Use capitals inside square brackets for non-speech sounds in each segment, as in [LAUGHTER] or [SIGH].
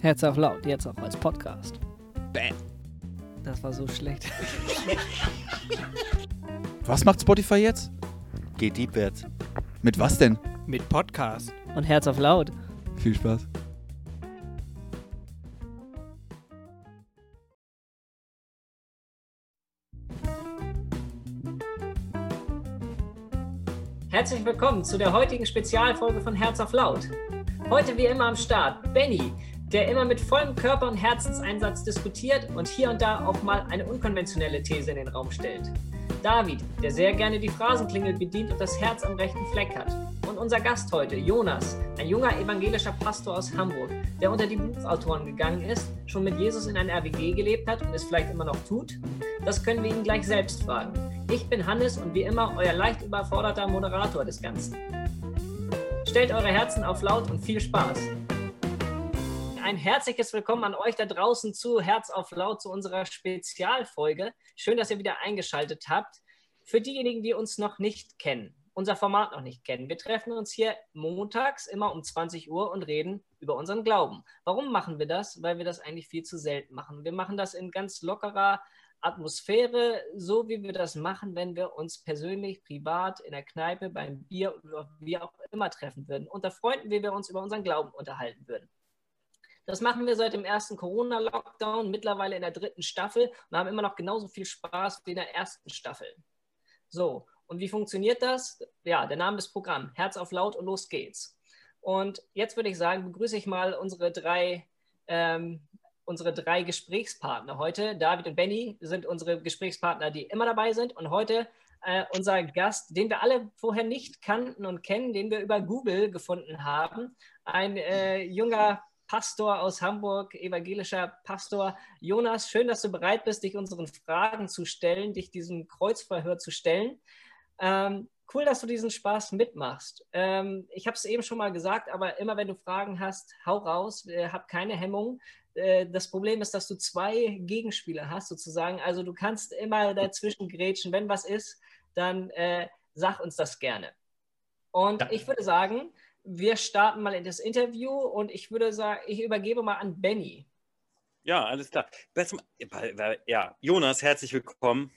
Herz auf laut, jetzt auch als Podcast. Bam. Das war so schlecht. [LAUGHS] Was macht Spotify jetzt? Geht deepwärts. Mit was denn? Mit Podcast. Und Herz auf laut. Viel Spaß. Herzlich willkommen zu der heutigen Spezialfolge von Herz auf laut. Heute wie immer am Start Benny, der immer mit vollem Körper und Herzenseinsatz diskutiert und hier und da auch mal eine unkonventionelle These in den Raum stellt. David, der sehr gerne die Phrasenklingel bedient und das Herz am rechten Fleck hat. Und unser Gast heute, Jonas, ein junger evangelischer Pastor aus Hamburg, der unter die Buchautoren gegangen ist, schon mit Jesus in einer RWG gelebt hat und es vielleicht immer noch tut? Das können wir ihn gleich selbst fragen. Ich bin Hannes und wie immer euer leicht überforderter Moderator des Ganzen. Stellt eure Herzen auf laut und viel Spaß. Ein herzliches Willkommen an euch da draußen zu Herz auf laut zu unserer Spezialfolge. Schön, dass ihr wieder eingeschaltet habt. Für diejenigen, die uns noch nicht kennen, unser Format noch nicht kennen, wir treffen uns hier montags immer um 20 Uhr und reden über unseren Glauben. Warum machen wir das? Weil wir das eigentlich viel zu selten machen. Wir machen das in ganz lockerer Atmosphäre, so wie wir das machen, wenn wir uns persönlich, privat, in der Kneipe, beim Bier oder wie auch immer treffen würden. Unter Freunden, wie wir uns über unseren Glauben unterhalten würden. Das machen wir seit dem ersten Corona-Lockdown, mittlerweile in der dritten Staffel und haben immer noch genauso viel Spaß wie in der ersten Staffel. So, und wie funktioniert das? Ja, der Name des Programms, Herz auf laut und los geht's. Und jetzt würde ich sagen, begrüße ich mal unsere drei ähm, unsere drei Gesprächspartner heute. David und Benny sind unsere Gesprächspartner, die immer dabei sind. Und heute äh, unser Gast, den wir alle vorher nicht kannten und kennen, den wir über Google gefunden haben. Ein äh, junger Pastor aus Hamburg, evangelischer Pastor. Jonas, schön, dass du bereit bist, dich unseren Fragen zu stellen, dich diesem Kreuzverhör zu stellen. Ähm, cool, dass du diesen Spaß mitmachst. Ähm, ich habe es eben schon mal gesagt, aber immer wenn du Fragen hast, hau raus, äh, hab keine Hemmung. Äh, das Problem ist, dass du zwei Gegenspieler hast, sozusagen. Also du kannst immer dazwischen grätschen. Wenn was ist, dann äh, sag uns das gerne. Und ich würde sagen, wir starten mal in das Interview und ich würde sagen, ich übergebe mal an Benny. Ja, alles klar. Ja, Jonas, herzlich willkommen.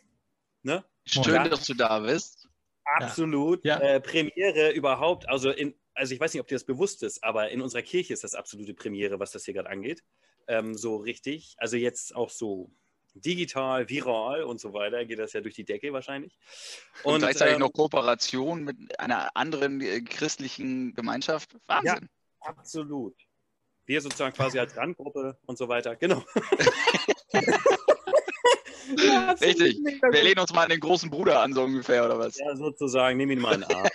Ne? Schön, dass du da bist. Absolut. Ja. Äh, Premiere überhaupt. Also, in, also ich weiß nicht, ob dir das bewusst ist, aber in unserer Kirche ist das absolute Premiere, was das hier gerade angeht ähm, so richtig. Also jetzt auch so digital, viral und so weiter, geht das ja durch die Decke wahrscheinlich. Und, und gleichzeitig ähm, noch Kooperation mit einer anderen äh, christlichen Gemeinschaft. Wahnsinn. Ja, absolut. Wir sozusagen quasi als Randgruppe und so weiter. Genau. [LAUGHS] ja, Richtig. Wir lehnen uns mal an den großen Bruder an, so ungefähr, oder was? Ja, sozusagen. Nimm ihn mal in den Arm.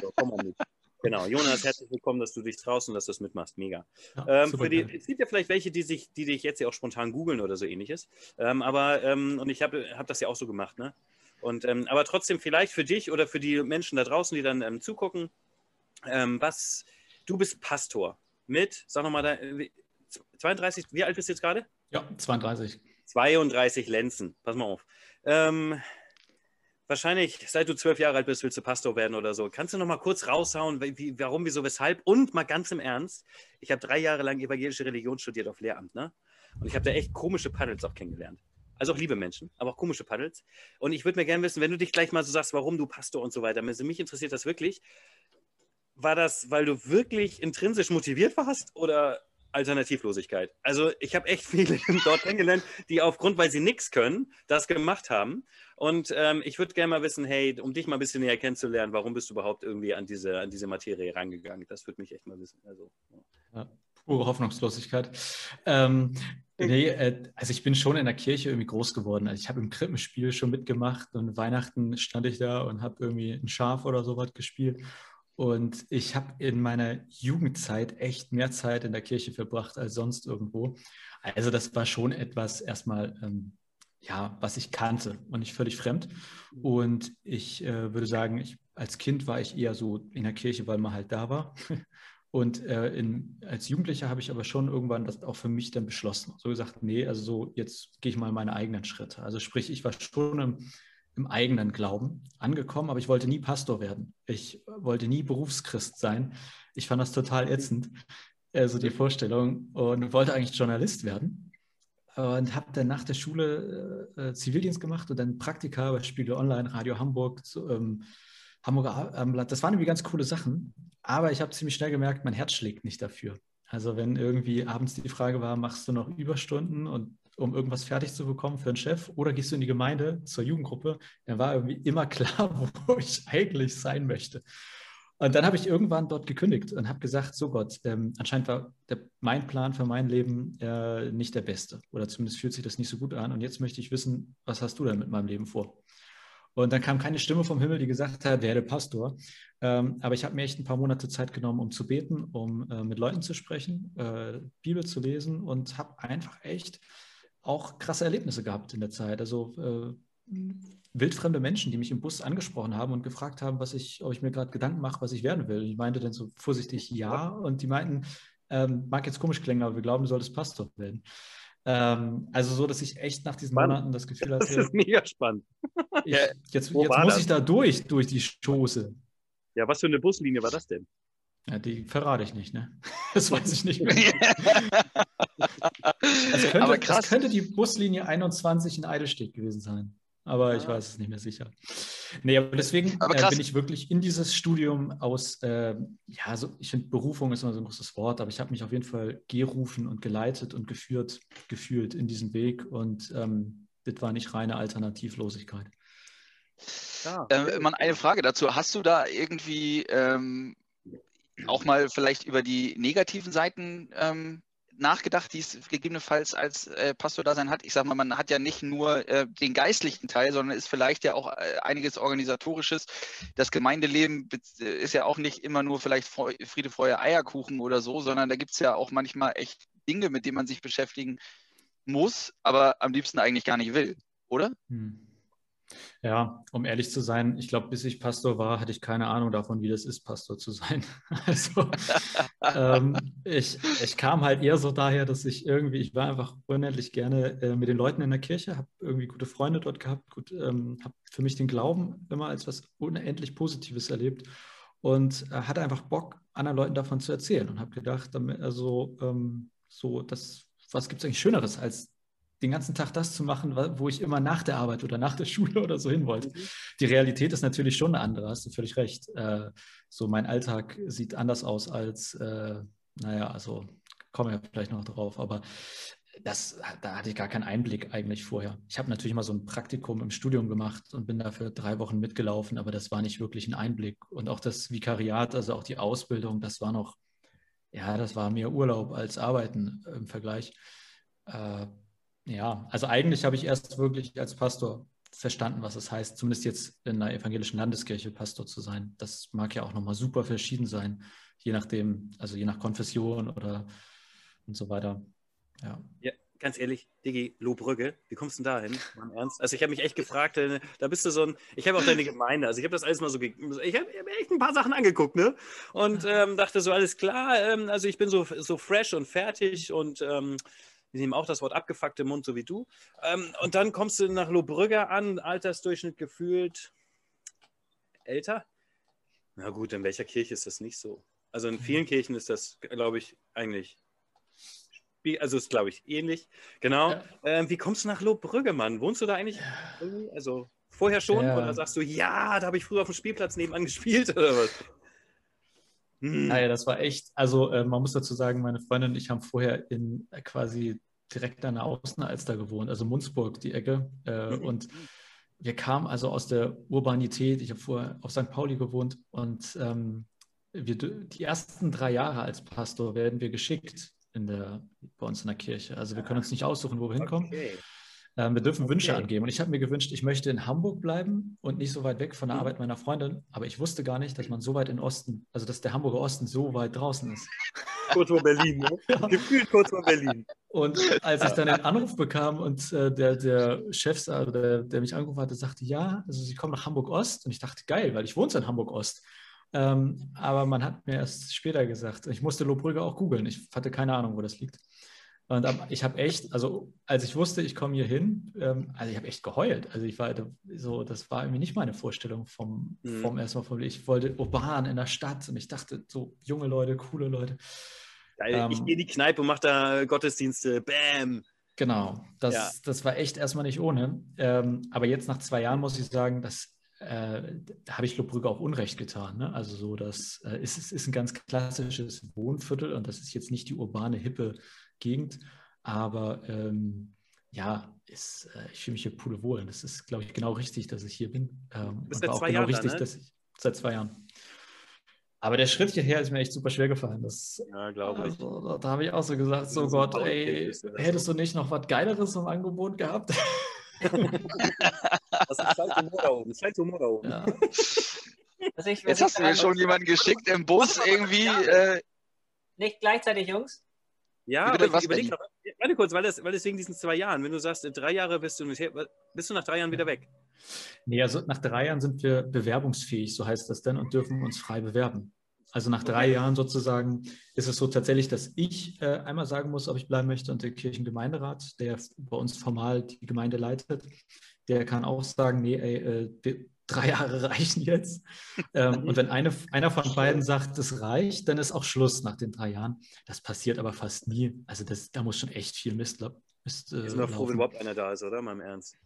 so, komm mal mit. Genau, Jonas, herzlich willkommen, dass du dich traust und dass du es mitmachst. Mega. Ja, ähm, für die, es gibt ja vielleicht welche, die, sich, die dich jetzt ja auch spontan googeln oder so ähnliches. Ähm, aber, ähm, und ich habe hab das ja auch so gemacht, ne? Und, ähm, aber trotzdem vielleicht für dich oder für die Menschen da draußen, die dann ähm, zugucken, ähm, was, du bist Pastor mit, sag nochmal, da, 32, wie alt bist du jetzt gerade? Ja, 32. 32 Lenzen, pass mal auf. Ähm, wahrscheinlich, seit du zwölf Jahre alt bist, willst du Pastor werden oder so. Kannst du noch mal kurz raushauen, wie, warum, wieso, weshalb? Und mal ganz im Ernst, ich habe drei Jahre lang evangelische Religion studiert auf Lehramt, ne? Und ich habe da echt komische Paddels auch kennengelernt. Also auch liebe Menschen, aber auch komische Paddels. Und ich würde mir gerne wissen, wenn du dich gleich mal so sagst, warum du Pastor und so weiter. Mich interessiert das wirklich. War das, weil du wirklich intrinsisch motiviert warst oder Alternativlosigkeit. Also ich habe echt viele [LAUGHS] dort kennengelernt, die aufgrund, weil sie nichts können, das gemacht haben. Und ähm, ich würde gerne mal wissen, hey, um dich mal ein bisschen näher kennenzulernen, warum bist du überhaupt irgendwie an diese, an diese Materie rangegangen? Das würde mich echt mal wissen. Also, ja. Ja, pure Hoffnungslosigkeit. Ähm, nee, äh, also ich bin schon in der Kirche irgendwie groß geworden. Also ich habe im Krippenspiel schon mitgemacht und Weihnachten stand ich da und habe irgendwie ein Schaf oder sowas gespielt. Und ich habe in meiner Jugendzeit echt mehr Zeit in der Kirche verbracht als sonst irgendwo. Also das war schon etwas erstmal, ähm, ja, was ich kannte und nicht völlig fremd. Und ich äh, würde sagen, ich, als Kind war ich eher so in der Kirche, weil man halt da war. [LAUGHS] Und äh, in, als Jugendlicher habe ich aber schon irgendwann das auch für mich dann beschlossen. So gesagt, nee, also so, jetzt gehe ich mal meine eigenen Schritte. Also sprich, ich war schon im im eigenen Glauben angekommen, aber ich wollte nie Pastor werden. Ich wollte nie Berufschrist sein. Ich fand das total ätzend. also die Vorstellung, und wollte eigentlich Journalist werden. Und habe dann nach der Schule äh, Zivildienst gemacht und dann Praktika bei Spiegel Online, Radio Hamburg, zu, ähm, Hamburger Abendblatt. Das waren irgendwie ganz coole Sachen. Aber ich habe ziemlich schnell gemerkt, mein Herz schlägt nicht dafür. Also wenn irgendwie abends die Frage war, machst du noch Überstunden und um irgendwas fertig zu bekommen für einen Chef oder gehst du in die Gemeinde zur Jugendgruppe, dann war irgendwie immer klar, [LAUGHS] wo ich eigentlich sein möchte. Und dann habe ich irgendwann dort gekündigt und habe gesagt, so Gott, ähm, anscheinend war der, mein Plan für mein Leben äh, nicht der beste oder zumindest fühlt sich das nicht so gut an. Und jetzt möchte ich wissen, was hast du denn mit meinem Leben vor? Und dann kam keine Stimme vom Himmel, die gesagt hat, werde Pastor. Ähm, aber ich habe mir echt ein paar Monate Zeit genommen, um zu beten, um äh, mit Leuten zu sprechen, äh, Bibel zu lesen und habe einfach echt auch krasse Erlebnisse gehabt in der Zeit. Also äh, wildfremde Menschen, die mich im Bus angesprochen haben und gefragt haben, was ich, ob ich mir gerade Gedanken mache, was ich werden will. Ich meinte dann so vorsichtig ja und die meinten, ähm, mag jetzt komisch klingen, aber wir glauben, du solltest Pastor werden. Ähm, also so, dass ich echt nach diesen Monaten das Gefühl [LAUGHS] hatte. Das ist mega spannend. Ich, jetzt jetzt muss das? ich da durch, durch die Schoße. Ja, was für eine Buslinie war das denn? Ja, die verrate ich nicht, ne? [LAUGHS] Das weiß ich nicht mehr. [LAUGHS] das, könnte, das könnte die Buslinie 21 in Eidelstedt gewesen sein aber ich weiß es nicht mehr sicher. Nee, aber deswegen aber äh, bin ich wirklich in dieses Studium aus, äh, ja, so, ich finde Berufung ist immer so ein großes Wort, aber ich habe mich auf jeden Fall gerufen und geleitet und geführt, gefühlt in diesen Weg und ähm, das war nicht reine Alternativlosigkeit. Ja. Ähm, man, eine Frage dazu. Hast du da irgendwie ähm, auch mal vielleicht über die negativen Seiten ähm, nachgedacht, die es gegebenenfalls als äh, Pastor-Dasein hat? Ich sage mal, man hat ja nicht nur äh, den geistlichen Teil, sondern ist vielleicht ja auch äh, einiges Organisatorisches. Das Gemeindeleben ist ja auch nicht immer nur vielleicht Friede, Freude, Eierkuchen oder so, sondern da gibt es ja auch manchmal echt Dinge, mit denen man sich beschäftigen muss, aber am liebsten eigentlich gar nicht will, oder? Hm. Ja, um ehrlich zu sein, ich glaube, bis ich Pastor war, hatte ich keine Ahnung davon, wie das ist, Pastor zu sein. [LAUGHS] Also ähm, ich, ich kam halt eher so daher, dass ich irgendwie, ich war einfach unendlich gerne äh, mit den Leuten in der Kirche, habe irgendwie gute Freunde dort gehabt, gut, ähm, habe für mich den Glauben immer als was unendlich Positives erlebt und äh, hatte einfach Bock, anderen Leuten davon zu erzählen und habe gedacht, damit, also ähm, so, das, was gibt es eigentlich Schöneres als den ganzen Tag das zu machen, wo ich immer nach der Arbeit oder nach der Schule oder so hin wollte. Mhm. Die Realität ist natürlich schon eine andere, hast du völlig recht. Äh, so mein Alltag sieht anders aus als, äh, naja, also kommen wir vielleicht noch drauf, aber das, da hatte ich gar keinen Einblick eigentlich vorher. Ich habe natürlich mal so ein Praktikum im Studium gemacht und bin dafür drei Wochen mitgelaufen, aber das war nicht wirklich ein Einblick. Und auch das Vikariat, also auch die Ausbildung, das war noch, ja, das war mehr Urlaub als Arbeiten im Vergleich. Äh, ja, also eigentlich habe ich erst wirklich als Pastor verstanden, was es heißt, zumindest jetzt in einer evangelischen Landeskirche Pastor zu sein. Das mag ja auch nochmal super verschieden sein, je nachdem, also je nach Konfession oder und so weiter. Ja. ja ganz ehrlich, Digi, Lohbrügge, wie kommst du denn da hin? Ernst? Also ich habe mich echt gefragt, äh, da bist du so ein, ich habe auch deine Gemeinde, also ich habe das alles mal so, ich habe hab echt ein paar Sachen angeguckt, ne? Und ähm, dachte so, alles klar, ähm, also ich bin so, so fresh und fertig und ähm, die nehmen auch das Wort abgefuckt im Mund, so wie du. Ähm, und dann kommst du nach Lohbrügge an, Altersdurchschnitt gefühlt älter. Na gut, in welcher Kirche ist das nicht so? Also in vielen Kirchen ist das, glaube ich, eigentlich, also ist, glaube ich, ähnlich. Genau. Ja. Ähm, wie kommst du nach Lohbrügge, Mann? Wohnst du da eigentlich irgendwie? Also vorher schon? Ja. Oder sagst du, ja, da habe ich früher auf dem Spielplatz nebenan gespielt [LAUGHS] oder was? Naja, das war echt, also äh, man muss dazu sagen, meine Freundin und ich haben vorher in äh, quasi direkt an der Außenalster gewohnt, also Munzburg, die Ecke. Äh, mhm. Und wir kamen also aus der Urbanität. Ich habe vorher auf St. Pauli gewohnt und ähm, wir, die ersten drei Jahre als Pastor werden wir geschickt in der, bei uns in der Kirche. Also wir können uns nicht aussuchen, wo wir hinkommen. Okay. Ähm, wir dürfen okay. Wünsche angeben. Und ich habe mir gewünscht, ich möchte in Hamburg bleiben und nicht so weit weg von der mhm. Arbeit meiner Freundin. Aber ich wusste gar nicht, dass man so weit in Osten, also dass der Hamburger Osten so weit draußen ist. [LAUGHS] Kurz vor Berlin, ne? ja. [LAUGHS] Gefühlt kurz vor Berlin. Und als ich dann den [LAUGHS] Anruf bekam und äh, der, der Chef, also der, der mich angerufen hatte, sagte, ja, also sie kommen nach Hamburg Ost. Und ich dachte, geil, weil ich wohne in Hamburg Ost. Ähm, aber man hat mir erst später gesagt, ich musste Lohbrügge auch googeln. Ich hatte keine Ahnung, wo das liegt. Und ich habe echt, also als ich wusste, ich komme hier hin, ähm, also ich habe echt geheult. Also ich war so, das war irgendwie nicht meine Vorstellung vom, mhm. vom erstmal vom, ich wollte urban in der Stadt und ich dachte, so junge Leute, coole Leute. Geil. ich Ähm, gehe in die Kneipe und mache da Gottesdienste. Bam. Genau, das, Ja. das war echt erstmal nicht ohne. Ähm, aber jetzt nach zwei Jahren muss ich sagen, dass, äh, habe ich Lobbrügge auch Unrecht getan. Ne? Also so, das äh, ist, ist ein ganz klassisches Wohnviertel und das ist jetzt nicht die urbane, hippe Gegend, aber ähm, ja, ist, äh, ich fühle mich hier pudelwohl und das ist, glaube ich, genau richtig, dass ich hier bin. Ähm, bist und seit zwei genau Jahren da, richtig, ne? dass ich seit zwei Jahren. Aber der Schritt hierher ist mir echt super schwer gefallen. Das, Ja, glaube ich. also, da, da habe ich auch so gesagt, so Das ist Gott, ey, ist das hättest du nicht noch was Geileres im Angebot gehabt? [LAUGHS] Das ist halt Humor da oben. Das ist halt Humor da oben. ja. Was ich, was Jetzt hast du mir schon jemanden geschickt im Bus irgendwie. Äh, Nicht gleichzeitig, Jungs? Ja, bitte, aber ich überleg doch, warte kurz, weil das, weil das wegen diesen zwei Jahren, wenn du sagst, in drei Jahre bist du, bist du nach drei Jahren wieder weg. Nee, also nach drei Jahren sind wir bewerbungsfähig, so heißt das denn, und dürfen uns frei bewerben. Also nach drei Jahren sozusagen ist es so tatsächlich, dass ich äh, einmal sagen muss, ob ich bleiben möchte und der Kirchengemeinderat, der bei uns formal die Gemeinde leitet, der kann auch sagen, nee, ey, äh, drei Jahre reichen jetzt. ähm, und wenn eine, einer von beiden sagt, es reicht, dann ist auch Schluss nach den drei Jahren. Das passiert aber fast nie. Also das, da muss schon echt viel Mist, Mist äh, bin mal froh, wenn überhaupt einer da ist, oder? Mal im Ernst.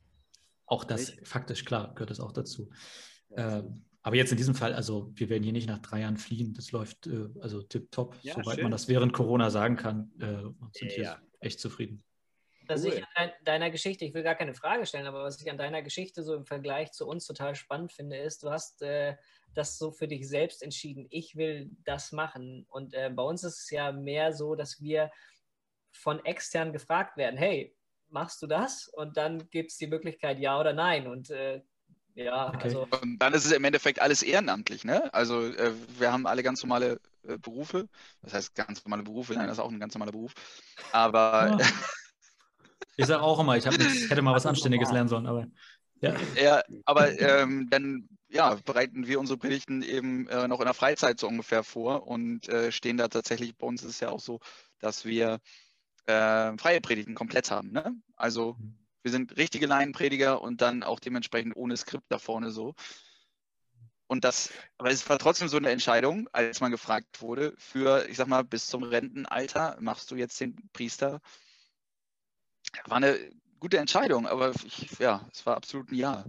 Auch das, Nicht? faktisch klar, gehört das auch dazu. Ja, Ähm, aber jetzt in diesem Fall, also wir werden hier nicht nach drei Jahren fliehen. Das läuft äh, also tipptopp, Ja, soweit schön. man das während Corona sagen kann. Äh, und sind Ja. hier echt zufrieden. Was Cool. ich an dein- deiner Geschichte, ich will gar keine Frage stellen, aber was ich an deiner Geschichte so im Vergleich zu uns total spannend finde, ist, du hast äh, das so für dich selbst entschieden, ich will das machen. Und äh, bei uns ist es ja mehr so, dass wir von extern gefragt werden, hey, machst du das? Und dann gibt es die Möglichkeit, ja oder nein. Und äh, ja, Okay. also und dann ist es im Endeffekt alles ehrenamtlich. Ne? Also äh, wir haben alle ganz normale äh, Berufe. Das heißt ganz normale Berufe, nein, das ist auch ein ganz normaler Beruf. Aber Ja. [LAUGHS] Ich sage auch immer, ich, nichts- ich hätte mal was Anständiges lernen sollen, aber ja. Ja, aber ähm, dann ja, bereiten wir unsere Predigten eben äh, noch in der Freizeit so ungefähr vor und äh, stehen da tatsächlich, bei uns ist es ja auch so, dass wir äh, freie Predigten komplett haben. Ne? Also wir sind richtige Laienprediger und dann auch dementsprechend ohne Skript da vorne so. Und das, aber es war trotzdem so eine Entscheidung, als man gefragt wurde, für, ich sag mal, bis zum Rentenalter machst du jetzt den Priester. War eine gute Entscheidung, aber ich, ja, es war absolut ein Ja.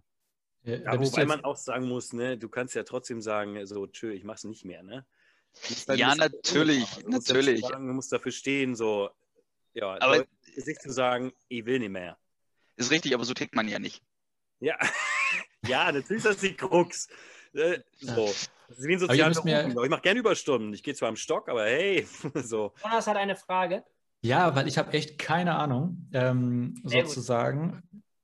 Ja, du wobei man auch sagen muss, ne, du kannst ja trotzdem sagen, so, tschö, ich mach's nicht mehr, ne? Ja, natürlich. Du natürlich. Sagen, du musst dafür stehen, so, ja, Aber- sich zu sagen, ich will nicht mehr. Ist richtig, aber so tickt man ja nicht. Ja, [LAUGHS] ja, natürlich ist das die Krux. Äh, so. Das ist wie ein sozialer. Ich mache gerne Überstunden. Ich gehe zwar am Stock, aber hey, [LAUGHS] so. Jonas hat eine Frage. Ja, weil ich habe echt keine Ahnung, ähm, Sehr gut. sozusagen.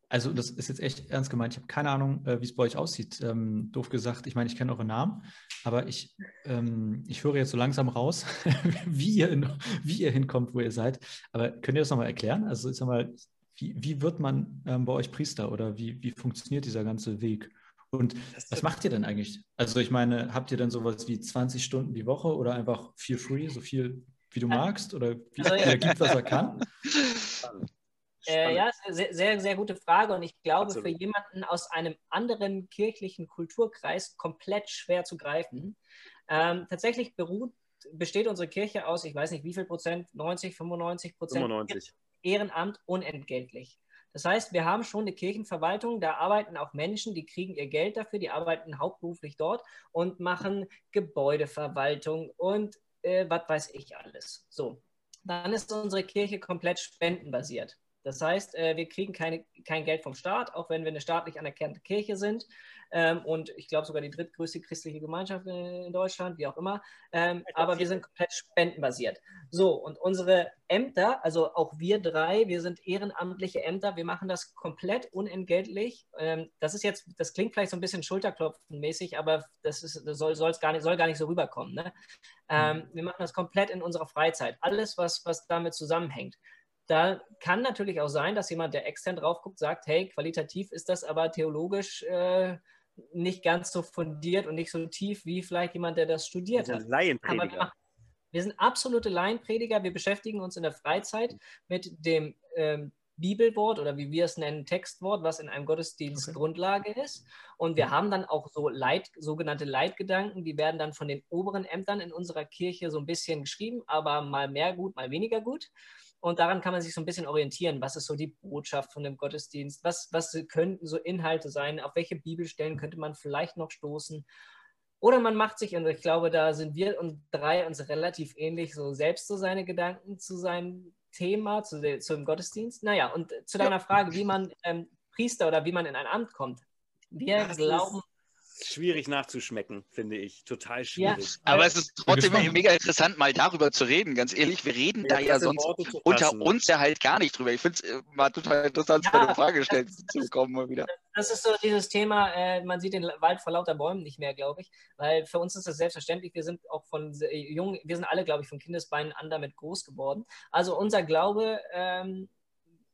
Also das ist jetzt echt ernst gemeint. Ich habe keine Ahnung, äh, wie es bei euch aussieht. Ähm, doof gesagt, ich meine, ich kenne eure Namen, aber ich, ähm, ich höre jetzt so langsam raus, [LAUGHS] wie ihr, in, wie ihr hinkommt, wo ihr seid. Aber könnt ihr das nochmal erklären? Also ich sag mal, wie, wie wird man ähm, bei euch Priester oder wie, wie funktioniert dieser ganze Weg? Und was macht ihr denn eigentlich? Also ich meine, habt ihr denn sowas wie 20 Stunden die Woche oder einfach feel free, so viel wie du magst oder wie Also, ja. er gibt, was er [LAUGHS] kann? Äh, ja, sehr, sehr, sehr gute Frage und ich glaube, Absolut. für jemanden aus einem anderen kirchlichen Kulturkreis komplett schwer zu greifen. Ähm, tatsächlich beruht, besteht unsere Kirche aus, ich weiß nicht wie viel Prozent, 90, 95 Prozent 95. Ehrenamt unentgeltlich. Das heißt, wir haben schon eine Kirchenverwaltung, da arbeiten auch Menschen, die kriegen ihr Geld dafür, die arbeiten hauptberuflich dort und machen Gebäudeverwaltung und äh, was weiß ich alles. So, dann ist unsere Kirche komplett spendenbasiert. Das heißt, äh, wir kriegen keine, kein Geld vom Staat, auch wenn wir eine staatlich anerkannte Kirche sind. Ähm, und ich glaube sogar die drittgrößte christliche Gemeinschaft in Deutschland, wie auch immer. Ähm, aber wir sind komplett spendenbasiert. So, und unsere Ämter, also auch wir drei, wir sind ehrenamtliche Ämter, wir machen das komplett unentgeltlich. Ähm, das ist jetzt, das klingt vielleicht so ein bisschen schulterklopfenmäßig, aber das, ist, soll, gar nicht, soll gar nicht so rüberkommen. Ne? Ähm, wir machen das komplett in unserer Freizeit. Alles, was, was damit zusammenhängt. Da kann natürlich auch sein, dass jemand, der extern drauf guckt, sagt, hey, qualitativ ist das aber theologisch äh, nicht ganz so fundiert und nicht so tief wie vielleicht jemand, der das studiert Also hat. Aber wir, Laienprediger. machen, wir sind absolute Laienprediger. Wir beschäftigen uns in der Freizeit mit dem ähm, Bibelwort oder wie wir es nennen, Textwort, was in einem Gottesdienst okay. Grundlage ist. Und wir haben dann auch so Leit, sogenannte Leitgedanken, die werden dann von den oberen Ämtern in unserer Kirche so ein bisschen geschrieben, aber mal mehr gut, mal weniger gut. Und daran kann man sich so ein bisschen orientieren. Was ist so die Botschaft von dem Gottesdienst? Was, was könnten so Inhalte sein? Auf welche Bibelstellen könnte man vielleicht noch stoßen? Oder man macht sich, und ich glaube, da sind wir und drei uns relativ ähnlich, so selbst so seine Gedanken zu seinem Thema, zu, zum Gottesdienst. Naja, und zu deiner ja. Frage, wie man ähm, Priester oder wie man in ein Amt kommt. Wir das glauben. Schwierig nachzuschmecken, finde ich. Total schwierig. Ja, aber es ist trotzdem mega interessant, mal darüber zu reden. Ganz ehrlich, wir reden ja, da ja sonst unter uns ja halt gar nicht drüber. Ich finde es äh, mal total interessant, ja, eine Frage gestellt zu bekommen mal wieder. Das ist so dieses Thema, äh, man sieht den Wald vor lauter Bäumen nicht mehr, glaube ich. Weil für uns ist das selbstverständlich. Wir sind auch von jungen, wir sind alle, glaube ich, von Kindesbeinen an damit groß geworden. Also unser Glaube ähm,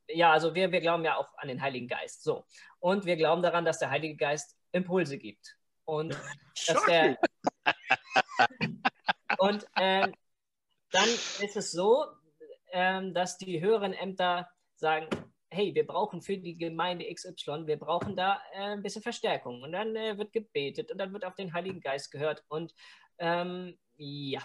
ja, also wir, wir glauben ja auch an den Heiligen Geist. So. Und wir glauben daran, dass der Heilige Geist Impulse gibt. Und dass der. [LAUGHS] und ähm, dann ist es so, ähm, dass die höheren Ämter sagen, hey, wir brauchen für die Gemeinde XY, wir brauchen da äh, ein bisschen Verstärkung. Und dann äh, wird gebetet und dann wird auf den Heiligen Geist gehört. Und ähm, ja,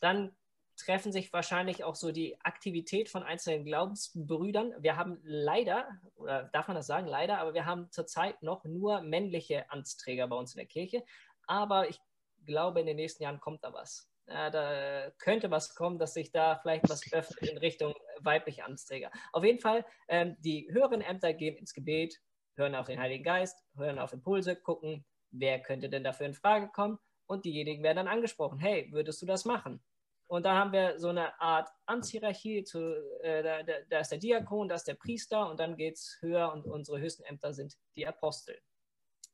dann treffen sich wahrscheinlich auch so die Aktivität von einzelnen Glaubensbrüdern. Wir haben leider, oder darf man das sagen, leider, aber wir haben zurzeit noch nur männliche Amtsträger bei uns in der Kirche. Aber ich glaube, in den nächsten Jahren kommt da was. Ja, da könnte was kommen, dass sich da vielleicht was öffnet in Richtung weibliche Amtsträger. Auf jeden Fall, ähm, die höheren Ämter gehen ins Gebet, hören auf den Heiligen Geist, hören auf Impulse, gucken, wer könnte denn dafür in Frage kommen und diejenigen werden dann angesprochen. Hey, würdest du das machen? Und da haben wir so eine Art Amtshierarchie. Zu, äh, da, da, ist der Diakon, da ist der Priester und dann geht es höher und unsere höchsten Ämter sind die Apostel.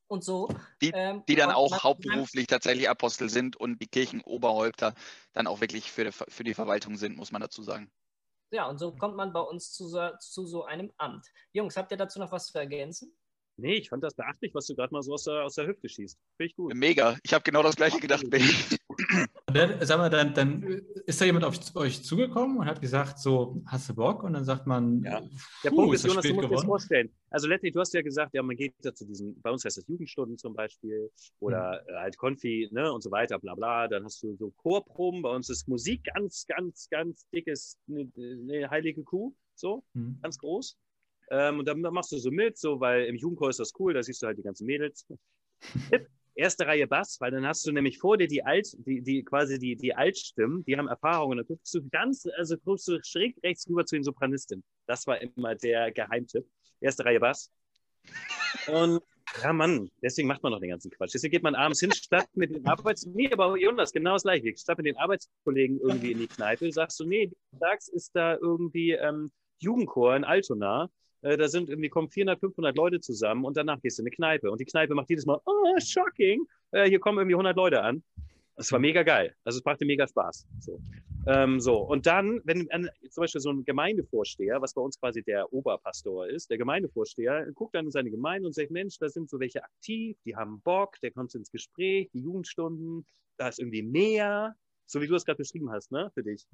Und so. Die, ähm, die dann auch hauptberuflich tatsächlich Apostel sind und die Kirchenoberhäupter dann auch wirklich für die, für die Verwaltung sind, muss man dazu sagen. Ja, und so kommt man bei uns zu so, zu so einem Amt. Jungs, habt ihr dazu noch was zu ergänzen? Nee, ich fand das beachtlich, was du gerade mal so aus der, aus der Hüfte schießt. Finde ich gut. Mega. Ich habe genau das gleiche gedacht, Benny. Dann, sag mal, dann, dann ist da jemand auf euch zugekommen und hat gesagt, so, hast du Bock? Und dann sagt man, ja. Der Punkt ist, Jonas, du musst dir das vorstellen. Also letztlich, du hast ja gesagt, ja, man geht da zu diesen, bei uns heißt das Jugendstunden zum Beispiel oder mhm. halt Konfi, ne, und so weiter, bla bla. Dann hast du so Chorproben. Bei uns ist Musik ganz, ganz, ganz dickes, eine, eine heilige Kuh, so, mhm. ganz groß. Ähm, und dann machst du so mit, so, weil im Jugendchor ist das cool, da siehst du halt die ganzen Mädels. [LAUGHS] Erste Reihe Bass, weil dann hast du nämlich vor dir die Alt, die, die quasi die, die Altstimmen, die haben Erfahrungen. Dann guckst du ganz, also guckst du schräg rechts rüber zu den Sopranistin. Das war immer der Geheimtipp. Erste Reihe Bass. Und ja, Mann, deswegen macht man noch den ganzen Quatsch. Deswegen geht man abends hin, statt mit den Arbeits... Nee, aber Jonas, genau das gleiche. Statt mit den Arbeitskollegen irgendwie in die Kneipe, sagst du, nee, sagst, ist da irgendwie ähm, Jugendchor in Altona äh, da sind irgendwie kommen 400, 500 Leute zusammen und danach gehst du in eine Kneipe und die Kneipe macht jedes Mal, oh, shocking, äh, hier kommen irgendwie 100 Leute an. Das war mega geil. Also es machte mega Spaß. So. Ähm, so. Und dann, wenn äh, zum Beispiel so ein Gemeindevorsteher, was bei uns quasi der Oberpastor ist, der Gemeindevorsteher, guckt dann in seine Gemeinde und sagt, Mensch, da sind so welche aktiv, die haben Bock, der kommt ins Gespräch, die Jugendstunden, da ist irgendwie mehr, so wie du es gerade beschrieben hast, ne, für dich.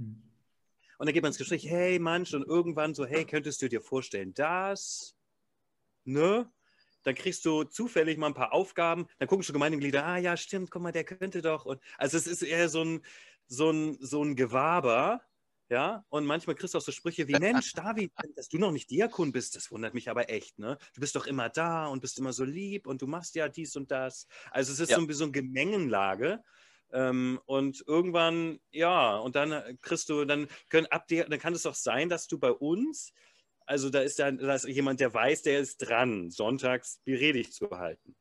Und dann geht man ins Gespräch, hey Mensch, und irgendwann so, hey, könntest du dir vorstellen, das, ne? Dann kriegst du zufällig mal ein paar Aufgaben, dann gucken schon Gemeindemitglieder, ah ja, stimmt, guck mal, der könnte doch. Und, also es ist eher so ein, so ein, so ein Gewaber, ja, und manchmal kriegst du auch so Sprüche wie, Mensch, David, dass du noch nicht Diakon bist, das wundert mich aber echt, ne? Du bist doch immer da und bist immer so lieb und du machst ja dies und das. Also es ist ja. so, so eine Gemengenlage. Ähm, und irgendwann, ja, und dann äh, kriegst du, dann können ab dir, dann kann es doch sein, dass du bei uns, also da ist dann da ist jemand, der weiß, der ist dran, sonntags die Predigt zu halten.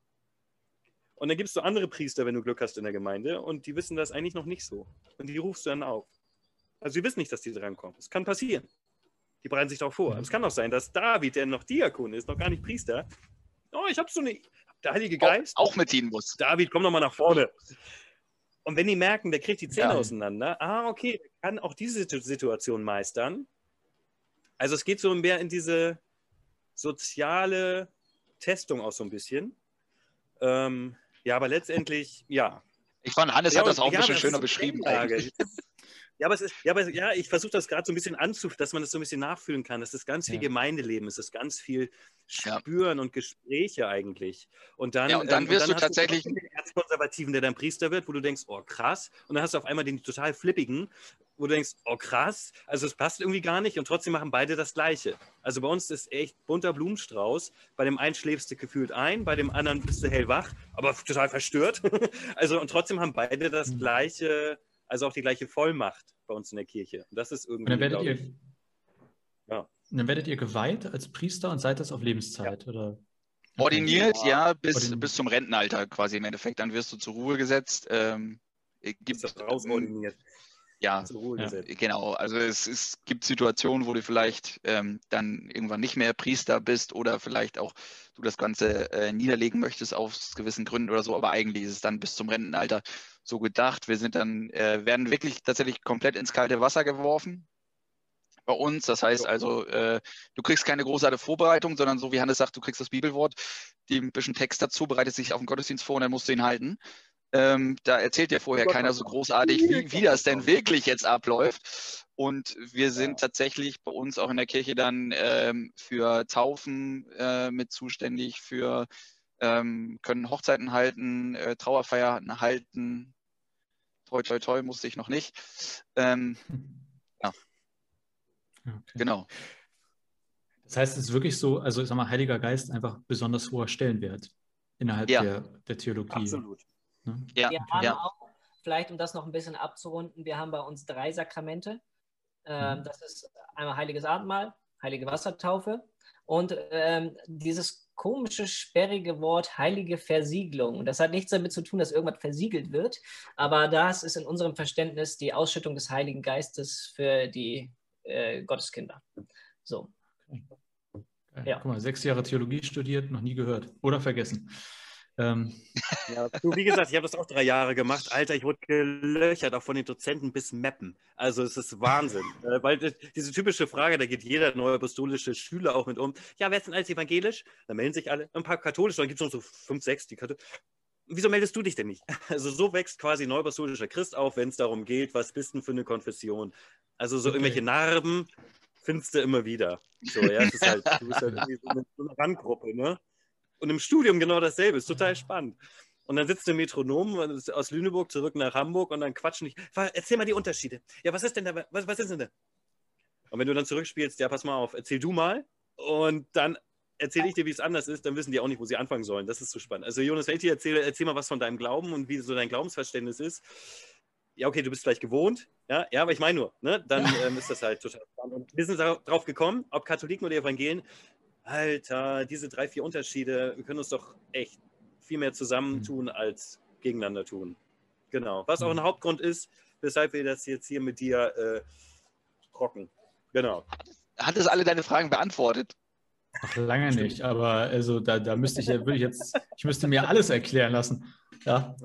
Und dann gibst du andere Priester, wenn du Glück hast in der Gemeinde, und die wissen das eigentlich noch nicht so. Und die rufst du dann auf. Also sie wissen nicht, dass die drankommen. Es kann passieren. Die bereiten sich doch vor. Aber es kann auch sein, dass David, der noch Diakon ist, noch gar nicht Priester, oh, ich habe so eine, der Heilige Geist. Auch, auch mitziehen muss. David, komm doch mal nach vorne. Und wenn die merken, der kriegt die Zähne ja. auseinander, ah, okay, der kann auch diese Situation meistern. Also es geht so mehr in diese soziale Testung auch so ein bisschen. Ähm, ja, aber letztendlich, ja. Ich fand, Hannes ja, hat das auch ein bisschen schöner beschrieben. [LAUGHS] Ja, aber, es ist, ja, aber ja, ich versuche das gerade so ein bisschen anzuf, dass man das so ein bisschen nachfühlen kann. Das ist ganz viel ja. Gemeindeleben, es ist ganz viel Spüren ja. und Gespräche eigentlich. Und dann, ja, und dann ähm, wirst und dann du tatsächlich. Du den Erzkonservativen, der dann Priester wird, wo du denkst, oh krass. Und dann hast du auf einmal den total flippigen, wo du denkst, oh krass, also es passt irgendwie gar nicht und trotzdem machen beide das Gleiche. Also bei uns ist echt bunter Blumenstrauß. Bei dem einen schläfst du gefühlt ein, bei dem anderen bist du hellwach, aber total verstört. [LAUGHS] also und trotzdem haben beide das mhm. gleiche also auch die gleiche Vollmacht bei uns in der Kirche. Und das ist irgendwie. Und dann werdet, ihr, ja. dann werdet ihr geweiht als Priester und seid das auf Lebenszeit, ja. oder? Ordiniert, ja, bis, Ordiniert. bis zum Rentenalter quasi im Endeffekt. Dann wirst du zur Ruhe gesetzt. Ähm, gibt, rausordiniert. Ja, ja, genau. Also es, es, gibt Situationen, wo du vielleicht ähm, dann irgendwann nicht mehr Priester bist oder vielleicht auch du das Ganze äh, niederlegen möchtest aus gewissen Gründen oder so, aber eigentlich ist es dann bis zum Rentenalter so gedacht. Wir sind dann, äh, werden wirklich tatsächlich komplett ins kalte Wasser geworfen bei uns. Das heißt also, äh, du kriegst keine großartige Vorbereitung, sondern so wie Hannes sagt, du kriegst das Bibelwort, die ein bisschen Text dazu, bereitet sich auf den Gottesdienst vor und dann musst du ihn halten. Ähm, da erzählt ja vorher keiner so großartig, wie, wie das denn wirklich jetzt abläuft. Und wir sind tatsächlich bei uns auch in der Kirche dann ähm, für Taufen äh, mit zuständig, für ähm, können Hochzeiten halten, äh, Trauerfeiern halten. Toi, toi, toi, musste ich noch nicht. Ähm, [LAUGHS] ja. Okay. Genau. Das heißt, es ist wirklich so, also ich sag mal, Heiliger Geist einfach besonders hoher Stellenwert innerhalb ja. der, der Theologie. Absolut. Ne? Ja, wir haben ja. auch, vielleicht um das noch ein bisschen abzurunden, wir haben bei uns drei Sakramente. Ähm, mhm. Das ist einmal Heiliges Abendmahl, Heilige Wassertaufe und ähm, dieses komische, sperrige Wort heilige Versiegelung. Das hat nichts damit zu tun, dass irgendwas versiegelt wird, aber das ist in unserem Verständnis die Ausschüttung des Heiligen Geistes für die äh, Gotteskinder. So. Okay. Ja. Guck mal, sechs Jahre Theologie studiert, noch nie gehört oder vergessen. Ähm. [LAUGHS] Ja, du, wie gesagt, ich habe das auch drei Jahre gemacht. Alter, ich wurde gelöchert, auch von den Dozenten bis Mappen. Also es ist Wahnsinn. [LAUGHS] äh, weil diese typische Frage, da geht jeder neue apostolische Schüler auch mit um. Ja, wer ist denn alles evangelisch? Da melden sich alle. Ein paar katholisch, dann gibt es noch so fünf, sechs, die katholisch. Wieso meldest du dich denn nicht? [LAUGHS] Also so wächst quasi neuapostolischer Christ auf, wenn es darum geht, was bist denn für eine Konfession? Also so okay. irgendwelche Narben findest du immer wieder. So, ja, das ist halt, du bist halt irgendwie so eine, so eine Randgruppe, ne? Und im Studium genau dasselbe. Ist total spannend. Und dann sitzt der Metronom aus Lüneburg zurück nach Hamburg und dann quatschen die. Erzähl mal die Unterschiede. Ja, was ist denn da? Was, was ist denn da? Und wenn du dann zurückspielst, ja, pass mal auf, erzähl du mal. Und dann erzähle ich dir, wie es anders ist, dann wissen die auch nicht, wo sie anfangen sollen. Das ist so spannend. Also, Jonas, wenn ich dir erzähle, erzähl mal was von deinem Glauben und wie so dein Glaubensverständnis ist. Ja, okay, du bist vielleicht gewohnt. Ja, ja aber ich meine nur, ne? dann ähm, ist das halt total spannend. Und wir sind darauf gekommen, ob Katholiken oder Evangelien, Alter, diese drei, vier Unterschiede, wir können uns doch echt viel mehr zusammentun mhm. als gegeneinander tun. Genau. Was auch ein mhm. Hauptgrund ist, weshalb wir das jetzt hier mit dir äh, rocken. Genau. Hat es alle deine Fragen beantwortet? Ach, lange nicht, aber also da, da müsste ich ja, würde ich jetzt, ich müsste mir alles erklären lassen. Ja.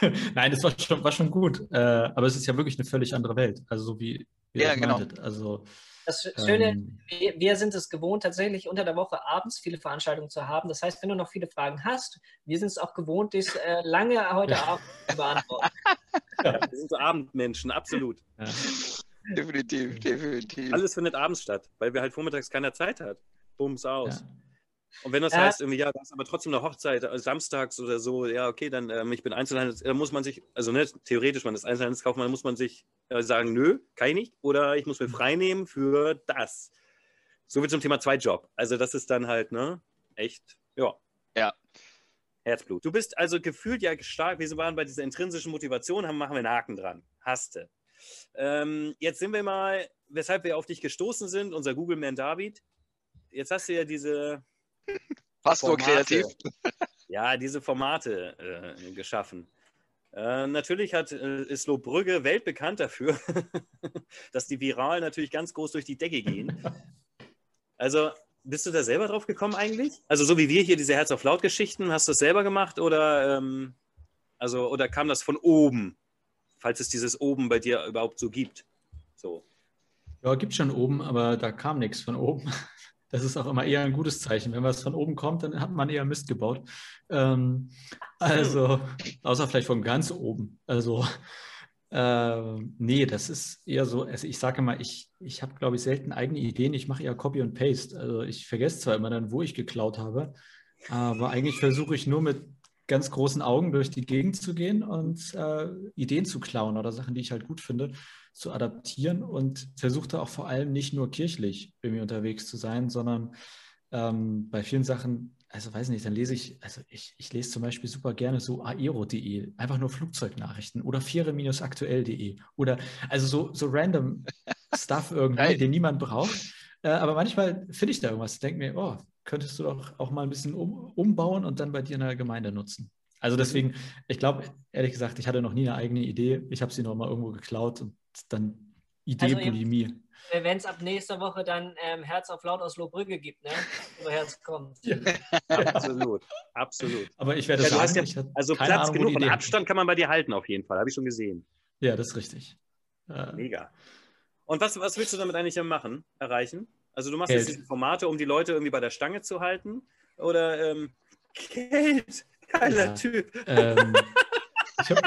[LAUGHS] Nein, das war schon, war schon gut. Äh, aber es ist ja wirklich eine völlig andere Welt. Also so wie, wie ja, genau. Also das Schöne, ähm, wir, sind es gewohnt, tatsächlich unter der Woche abends viele Veranstaltungen zu haben. Das heißt, wenn du noch viele Fragen hast, wir sind es auch gewohnt, dies äh, lange heute ja. Abend zu beantworten. Ja, wir sind so Abendmenschen, absolut. Ja. Definitiv, definitiv. Alles findet abends statt, weil wir halt vormittags keiner Zeit hat. Bums aus. Und wenn das äh, heißt, irgendwie, ja, das ist aber trotzdem eine Hochzeit, also samstags oder so, ja, okay, dann, ähm, ich bin Einzelhandels, da muss man sich, also ne, theoretisch, man ist Einzelhandelskaufmann, muss man sich äh, sagen, nö, kann ich nicht, oder ich muss mir frei nehmen für das. So wie zum Thema Zweitjob. Also das ist dann halt, ne, echt, ja. Ja. Herzblut. Du bist also gefühlt ja stark, wir waren bei dieser intrinsischen Motivation, haben, machen wir einen Haken dran. Hasste. Ähm, jetzt sind wir mal, weshalb wir auf dich gestoßen sind, unser Google-Man David. Jetzt hast du ja diese Pastor kreativ. [LAUGHS] Ja, diese Formate äh, geschaffen. Äh, natürlich hat, äh, ist Lohbrügge weltbekannt dafür, [LAUGHS] dass die viral natürlich ganz groß durch die Decke gehen. Also, bist du da selber drauf gekommen eigentlich? Also, so wie wir hier diese Herz auf Laut-Geschichten, hast du das selber gemacht oder, ähm, also, oder kam das von oben, falls es dieses oben bei dir überhaupt so gibt? So. Ja, gibt schon oben, aber da kam nichts von oben. [LAUGHS] Das ist auch immer eher ein gutes Zeichen. Wenn was von oben kommt, dann hat man eher Mist gebaut. Ähm, also, außer vielleicht von ganz oben. Also, Äh, nee, das ist eher so, also ich sage mal, ich, ich habe, glaube ich, selten eigene Ideen. Ich mache eher Copy und Paste. Also ich vergesse zwar immer dann, wo ich geklaut habe, aber eigentlich versuche ich nur mit ganz großen Augen durch die Gegend zu gehen und äh, Ideen zu klauen oder Sachen, die ich halt gut finde, zu adaptieren und versuche auch vor allem nicht nur kirchlich bei mir unterwegs zu sein, sondern ähm, bei vielen Sachen also weiß nicht, dann lese ich, also ich, ich lese zum Beispiel super gerne so aero.de, einfach nur Flugzeugnachrichten oder fiere-aktuell.de oder also so, so random [LAUGHS] Stuff irgendwie, den niemand braucht. Äh, aber manchmal finde ich da irgendwas, denke mir, oh, könntest du doch auch mal ein bisschen um, umbauen und dann bei dir in der Gemeinde nutzen. Also mhm. deswegen, ich glaube, ehrlich gesagt, ich hatte noch nie eine eigene Idee. Ich habe sie noch mal irgendwo geklaut und dann Idee-Bulimie. Also wenn es ab nächster Woche dann ähm, Herz auf Laut aus Lohbrügge gibt, ne? woher es kommt. Ja. [LAUGHS] absolut, absolut. Aber ich werde ja, sagen, ja, also Platz Ahnung, genug und Abstand kann man bei dir halten auf jeden Fall, habe ich schon gesehen. Ja, das ist richtig. Äh, Mega. Und was, was willst du damit eigentlich machen, erreichen? Also du machst Geld. jetzt diese Formate, um die Leute irgendwie bei der Stange zu halten? Oder ähm, [LAUGHS] Geld, geiler ja, Typ. Ähm, [LAUGHS] ich habe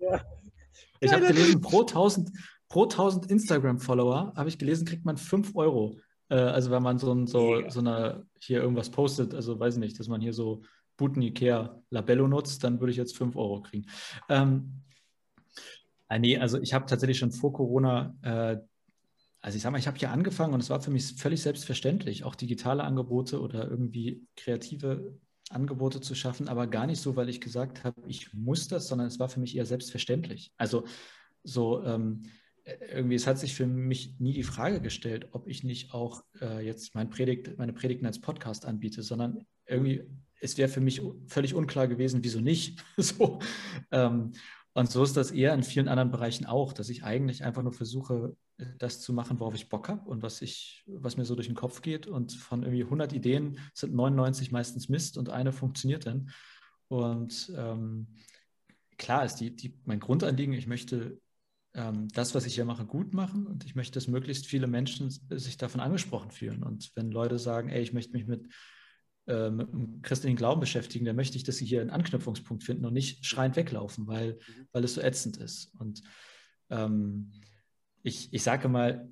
ja. hab gelesen, pro 1000 pro 1000 Instagram-Follower, habe ich gelesen, kriegt man 5 Euro. Äh, also wenn man so, ein, so, so eine, hier irgendwas postet, also weiß ich nicht, dass man hier so Buten Ikea Labello nutzt, dann würde ich jetzt 5 Euro kriegen. Ähm, äh, nee, also ich habe tatsächlich schon vor Corona, äh, also ich sag mal, ich habe hier angefangen und es war für mich völlig selbstverständlich, auch digitale Angebote oder irgendwie kreative Angebote zu schaffen, aber gar nicht so, weil ich gesagt habe, ich muss das, sondern es war für mich eher selbstverständlich. Also so, ähm, irgendwie, es hat sich für mich nie die Frage gestellt, ob ich nicht auch äh, jetzt mein Predigt, meine Predigten als Podcast anbiete, sondern irgendwie, es wäre für mich völlig unklar gewesen, wieso nicht. [LAUGHS] so, ähm, und so ist das eher in vielen anderen Bereichen auch, dass ich eigentlich einfach nur versuche, das zu machen, worauf ich Bock habe und was, ich, was mir so durch den Kopf geht. Und von irgendwie 100 Ideen sind 99 meistens Mist und eine funktioniert dann. Und ähm, klar ist die, die, mein Grundanliegen, ich möchte ähm, das, was ich hier mache, gut machen und ich möchte, dass möglichst viele Menschen sich davon angesprochen fühlen. Und wenn Leute sagen, ey, ich möchte mich mit, äh, mit dem christlichen Glauben beschäftigen, dann möchte ich, dass sie hier einen Anknüpfungspunkt finden und nicht schreiend weglaufen, weil, mhm. weil es so ätzend ist. Und ähm, ich, ich sage mal,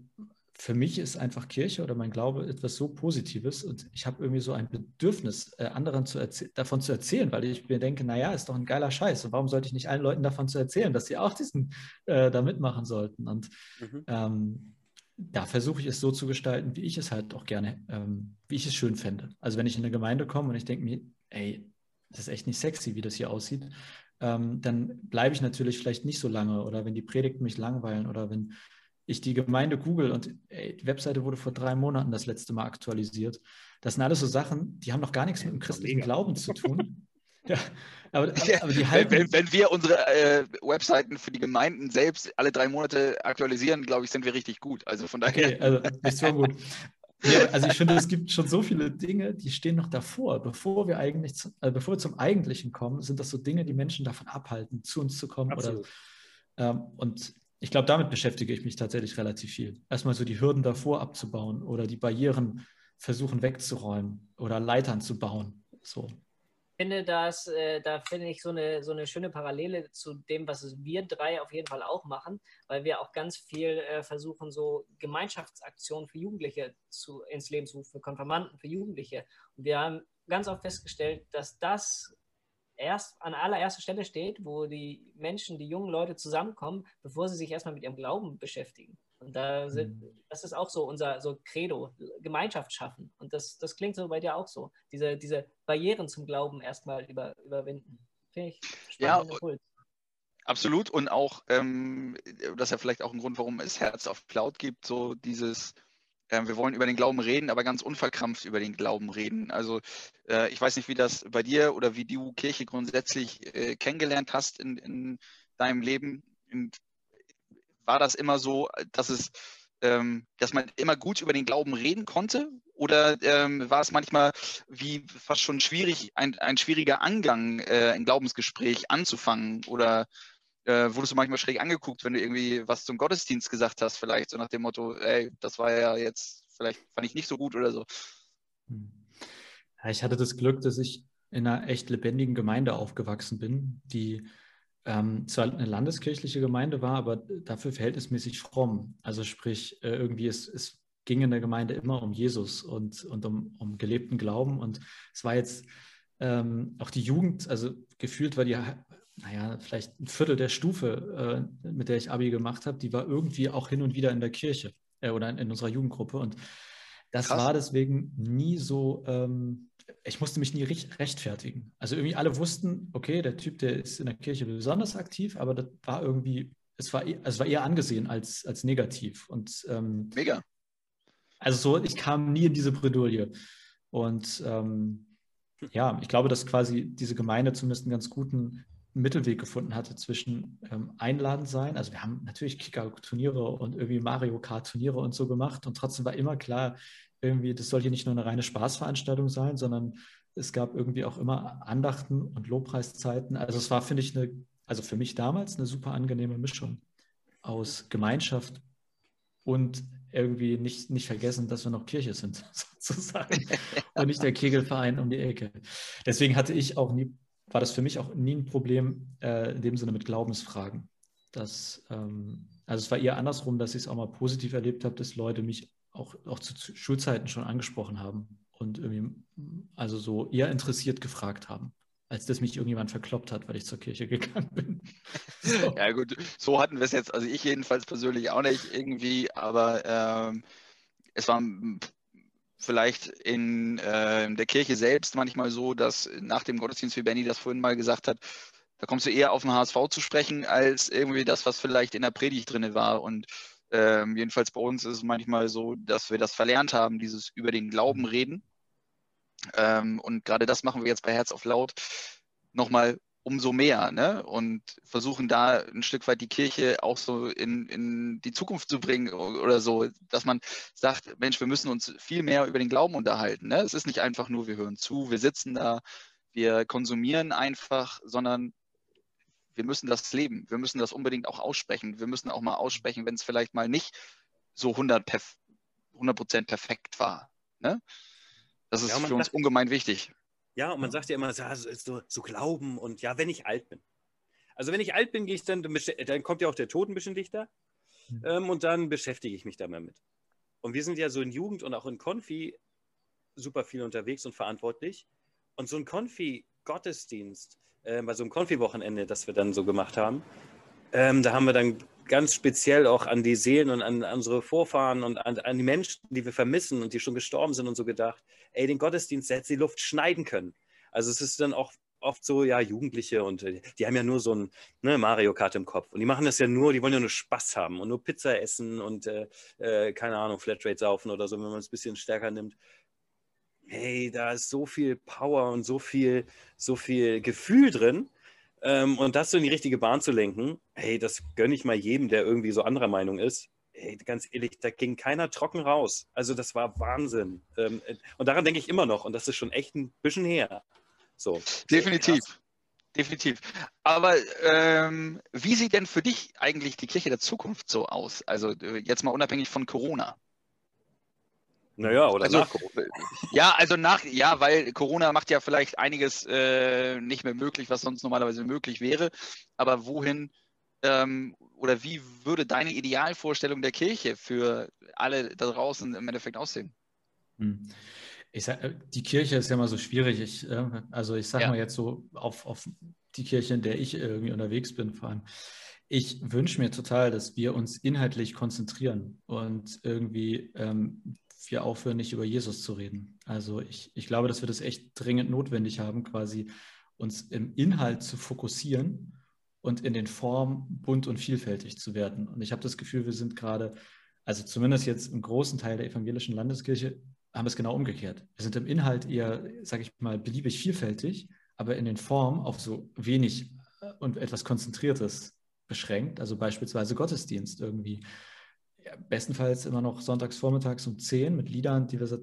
für mich ist einfach Kirche oder mein Glaube etwas so Positives und ich habe irgendwie so ein Bedürfnis, äh, anderen zu davon zu erzählen, weil ich mir denke, naja, ist doch ein geiler Scheiß und warum sollte ich nicht allen Leuten davon zu erzählen, dass sie auch diesen äh, da mitmachen sollten? Und mhm. ähm, da versuche ich es so zu gestalten, wie ich es halt auch gerne, ähm, wie ich es schön fände. Also wenn ich in eine Gemeinde komme und ich denke mir, ey, das ist echt nicht sexy, wie das hier aussieht, ähm, dann bleibe ich natürlich vielleicht nicht so lange oder wenn die Predigten mich langweilen oder wenn ich die Gemeinde google und ey, die Webseite wurde vor drei Monaten das letzte Mal aktualisiert. Das sind alles so Sachen, die haben noch gar nichts mit dem christlichen Glauben zu tun. [LAUGHS] [LAUGHS] Ja, aber, aber die halten, wenn, wenn, wir unsere äh, Webseiten für die Gemeinden selbst alle drei Monate aktualisieren, glaube ich, sind wir richtig gut. Also von daher. Okay, also nicht so gut. Ja, also ich finde, es gibt schon so viele Dinge, die stehen noch davor. Bevor wir eigentlich, zu, äh, bevor wir zum Eigentlichen kommen, sind das so Dinge, die Menschen davon abhalten, zu uns zu kommen. Oder, ähm, und ich glaube, damit beschäftige ich mich tatsächlich relativ viel. Erstmal so die Hürden davor abzubauen oder die Barrieren versuchen wegzuräumen oder Leitern zu bauen. So. Ich finde das, äh, da finde ich so eine, so eine schöne Parallele zu dem, was wir drei auf jeden Fall auch machen, weil wir auch ganz viel äh, versuchen, so Gemeinschaftsaktionen für Jugendliche zu, ins Leben zu rufen, für Konfirmanden, für Jugendliche. Und wir haben ganz oft festgestellt, dass das erst an allererster Stelle steht, wo die Menschen, die jungen Leute zusammenkommen, bevor sie sich erstmal mit ihrem Glauben beschäftigen. Und da sind, mhm. das ist auch so unser so Credo, Gemeinschaft schaffen. Und das, das klingt so bei dir auch so. Diese, diese Barrieren zum Glauben erstmal über, überwinden. Finde ich ja, Impuls. Absolut. Und auch, ähm, das ist ja vielleicht auch ein Grund, warum es Herz auf Cloud gibt, so dieses äh, wir wollen über den Glauben reden, aber ganz unverkrampft über den Glauben reden. Also äh, ich weiß nicht, wie das bei dir oder wie du Kirche grundsätzlich äh, kennengelernt hast in, in deinem Leben. Und war das immer so, dass es ähm, dass man immer gut über den Glauben reden konnte? Oder ähm, war es manchmal wie fast schon schwierig, ein, ein schwieriger Angang, äh, ein Glaubensgespräch anzufangen? Oder äh, wurdest du manchmal schräg angeguckt, wenn du irgendwie was zum Gottesdienst gesagt hast, vielleicht so nach dem Motto, ey, das war ja jetzt, vielleicht fand ich nicht so gut oder so. Hm. Ja, ich hatte das Glück, dass ich in einer echt lebendigen Gemeinde aufgewachsen bin, die ähm, zwar eine landeskirchliche Gemeinde war, aber dafür verhältnismäßig fromm. Also sprich, äh, irgendwie es, es ging in der Gemeinde immer um Jesus und, und um, um gelebten Glauben. Und es war jetzt ähm, auch die Jugend, also gefühlt war die, naja, vielleicht ein Viertel der Stufe, äh, mit der ich Abi gemacht habe, die war irgendwie auch hin und wieder in der Kirche äh, oder in, in, unserer Jugendgruppe. Und das Krass. war deswegen nie so, ähm, ich musste mich nie rechtfertigen. Also irgendwie alle wussten, okay, der Typ, der ist in der Kirche besonders aktiv, aber das war irgendwie, es war, es war eher angesehen als, als negativ. Und, ähm, Mega. Also so, ich kam nie in diese Bredouille. Und ähm, ja, ich glaube, dass quasi diese Gemeinde zumindest einen ganz guten Mittelweg gefunden hatte zwischen ähm, Einladen sein. Also wir haben natürlich Kicker-Turniere und irgendwie Mario Kart-Turniere und so gemacht und trotzdem war immer klar, irgendwie, das soll hier nicht nur eine reine Spaßveranstaltung sein, sondern es gab irgendwie auch immer Andachten und Lobpreiszeiten. Also es war, finde ich, eine, also für mich damals eine super angenehme Mischung aus Gemeinschaft und irgendwie nicht, nicht vergessen, dass wir noch Kirche sind, [LAUGHS] sozusagen. und nicht der Kegelverein um die Ecke. Deswegen hatte ich auch nie, war das für mich auch nie ein Problem äh, in dem Sinne mit Glaubensfragen. Das, ähm, also es war eher andersrum, dass ich es auch mal positiv erlebt habe, dass Leute mich auch, auch zu Schulzeiten schon angesprochen haben und irgendwie, also so eher interessiert gefragt haben als dass mich irgendjemand verkloppt hat, weil ich zur Kirche [LAUGHS] gegangen bin. So. Ja gut, so hatten wir es jetzt, also ich jedenfalls persönlich auch nicht irgendwie, aber ähm, es war vielleicht in äh, der Kirche selbst manchmal so, dass nach dem Gottesdienst, wie Benny das vorhin mal gesagt hat, da kommst du eher auf den HSV zu sprechen, als irgendwie das, was vielleicht in der Predigt drin war. Und ähm, jedenfalls bei uns ist es manchmal so, dass wir das verlernt haben, dieses über den Glauben reden. Ähm, und gerade das machen wir jetzt bei Herz auf Laut nochmal umso mehr ne? und versuchen da ein Stück weit die Kirche auch so in, in die Zukunft zu bringen oder so, dass man sagt, Mensch, wir müssen uns viel mehr über den Glauben unterhalten. Ne? Es ist nicht einfach nur, wir hören zu, wir sitzen da, wir konsumieren einfach, sondern wir müssen das leben. Wir müssen das unbedingt auch aussprechen. Wir müssen auch mal aussprechen, wenn es vielleicht mal nicht so 100 Prozent perfekt war. Ne? Das ist ja, für uns ungemein wichtig. Ja, und man sagt ja immer, so, so, glauben und ja, wenn ich alt bin. Also wenn ich alt bin, gehe ich dann, dann kommt ja auch der Tod ein bisschen dichter mhm. ähm, und dann beschäftige ich mich da mal mit. Und wir sind ja so in Jugend und auch in Konfi super viel unterwegs und verantwortlich. Und so ein Konfi-Gottesdienst, äh, bei so einem Konfi-Wochenende, das wir dann so gemacht haben, ähm, da haben wir dann ganz speziell auch an die Seelen und an, unsere Vorfahren und an, an, die Menschen, die wir vermissen und die schon gestorben sind und so gedacht, ey, den Gottesdienst hätte die Luft schneiden können. Also es ist dann auch oft so, ja, Jugendliche und äh, die haben ja nur so ein ne, Mario Kart im Kopf. Und die machen das ja nur, die wollen ja nur Spaß haben und nur Pizza essen und äh, äh, keine Ahnung, Flatrate saufen oder so, wenn man es ein bisschen stärker nimmt. Hey, da ist so viel Power und so viel, so viel Gefühl drin. Ähm, und das so in die richtige Bahn zu lenken, hey, das gönne ich mal jedem, der irgendwie so anderer Meinung ist. Hey, ganz ehrlich, da ging keiner trocken raus. Also das war Wahnsinn. Ähm, äh, und daran denke ich immer noch. Und das ist schon echt ein bisschen her. So. Definitiv. Definitiv. Aber ähm, wie sieht denn für dich eigentlich die Kirche der Zukunft so aus? Also äh, jetzt mal unabhängig von Corona. Naja, oder also, nach Corona. Ja, also nach, ja, weil Corona macht ja vielleicht einiges äh, nicht mehr möglich, was sonst normalerweise möglich wäre. Aber wohin ähm, oder wie würde deine Idealvorstellung der Kirche für alle da draußen im Endeffekt aussehen? Hm. Ich sag, äh, die Kirche ist ja immer so schwierig. Ich, äh, also ich sage ja. mal jetzt so auf, auf die Kirche, in der ich irgendwie unterwegs bin, vor allem. Ich wünsche mir total, dass wir uns inhaltlich konzentrieren und irgendwie ähm, wir aufhören, nicht über Jesus zu reden. Also ich, ich glaube, dass wir das echt dringend notwendig haben, quasi uns im Inhalt zu fokussieren und in den Formen bunt und vielfältig zu werden. Und ich habe das Gefühl, wir sind gerade, also zumindest jetzt im großen Teil der evangelischen Landeskirche, haben es genau umgekehrt. Wir sind im Inhalt eher, sage ich mal, beliebig vielfältig, aber in den Formen auf so wenig äh, und etwas Konzentriertes beschränkt. Also beispielsweise Gottesdienst irgendwie bestenfalls immer noch sonntags vormittags um 10 mit Liedern, die wir seit,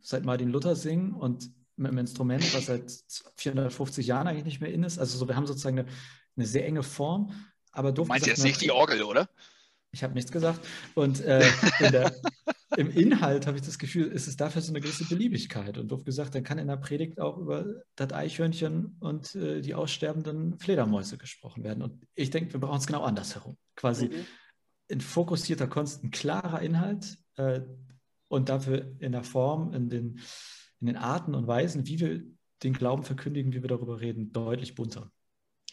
seit Martin Luther singen und mit einem Instrument, was seit 450 Jahren eigentlich nicht mehr in ist. Also so, wir haben sozusagen eine, eine sehr enge Form. Aber du meinst jetzt nicht die Orgel, oder? Ich habe nichts gesagt. Und äh, in, der, im Inhalt habe ich das Gefühl, ist es dafür so eine gewisse Beliebigkeit. Und doof gesagt, dann kann in der Predigt auch über das Eichhörnchen und äh, die aussterbenden Fledermäuse gesprochen werden. Und ich denke, wir brauchen es genau andersherum. Quasi mhm. Ein fokussierter Kunst, ein klarer Inhalt äh, und dafür in der Form, in den, in den Arten und Weisen, wie wir den Glauben verkündigen, wie wir darüber reden, deutlich bunter.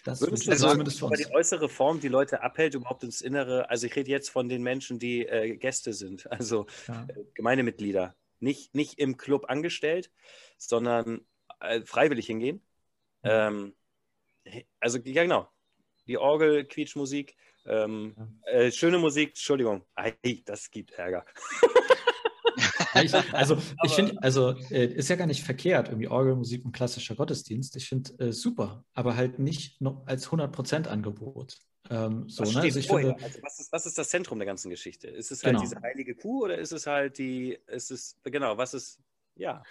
Das Würdest du sagen, aber die äußere Form die Leute abhält, überhaupt ins Innere? Also ich rede jetzt von den Menschen, die äh, Gäste sind, [LAUGHS] also ja. äh, Gemeindemitglieder. Nicht, nicht im Club angestellt, sondern äh, freiwillig hingehen. Mhm. Ähm, also ja genau, die Orgel, Quietschmusik, ähm. Äh, schöne Musik, Entschuldigung, Ei, das gibt Ärger. ich, also [LAUGHS] ich finde, also äh, ist ja gar nicht verkehrt, irgendwie Orgelmusik und klassischer Gottesdienst. Ich finde äh, super, aber halt nicht noch als 100% Angebot. Ähm, so, was, ne? also finde, also was, ist, was, ist, das Zentrum der ganzen Geschichte? Ist es halt genau. diese heilige Kuh oder ist es halt die, ist es, genau, was ist, ja.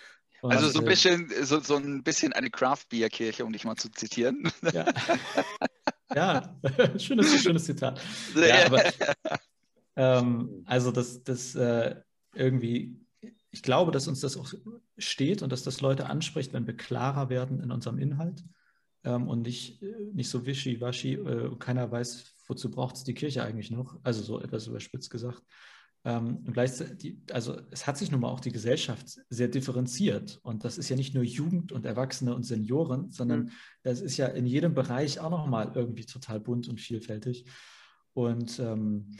Also so ein bisschen, so, so ein bisschen eine Craft-Bier-Kirche, um dich mal zu zitieren. Ja, [LAUGHS] ja. [LAUGHS] schönes, schönes Zitat. Ja, aber, [LAUGHS] ähm, also das, das äh, irgendwie, ich glaube, dass uns das auch steht und dass das Leute anspricht, wenn wir klarer werden in unserem Inhalt ähm, und nicht, äh, nicht so wischiwaschi, äh, keiner weiß, wozu braucht es die Kirche eigentlich noch, also so etwas überspitzt gesagt. Ähm, und gleichzeitig, also es hat sich nun mal auch die Gesellschaft sehr differenziert. Und das ist ja nicht nur Jugend und Erwachsene und Senioren, sondern mhm. das ist ja in jedem Bereich auch nochmal irgendwie total bunt und vielfältig. Und ähm,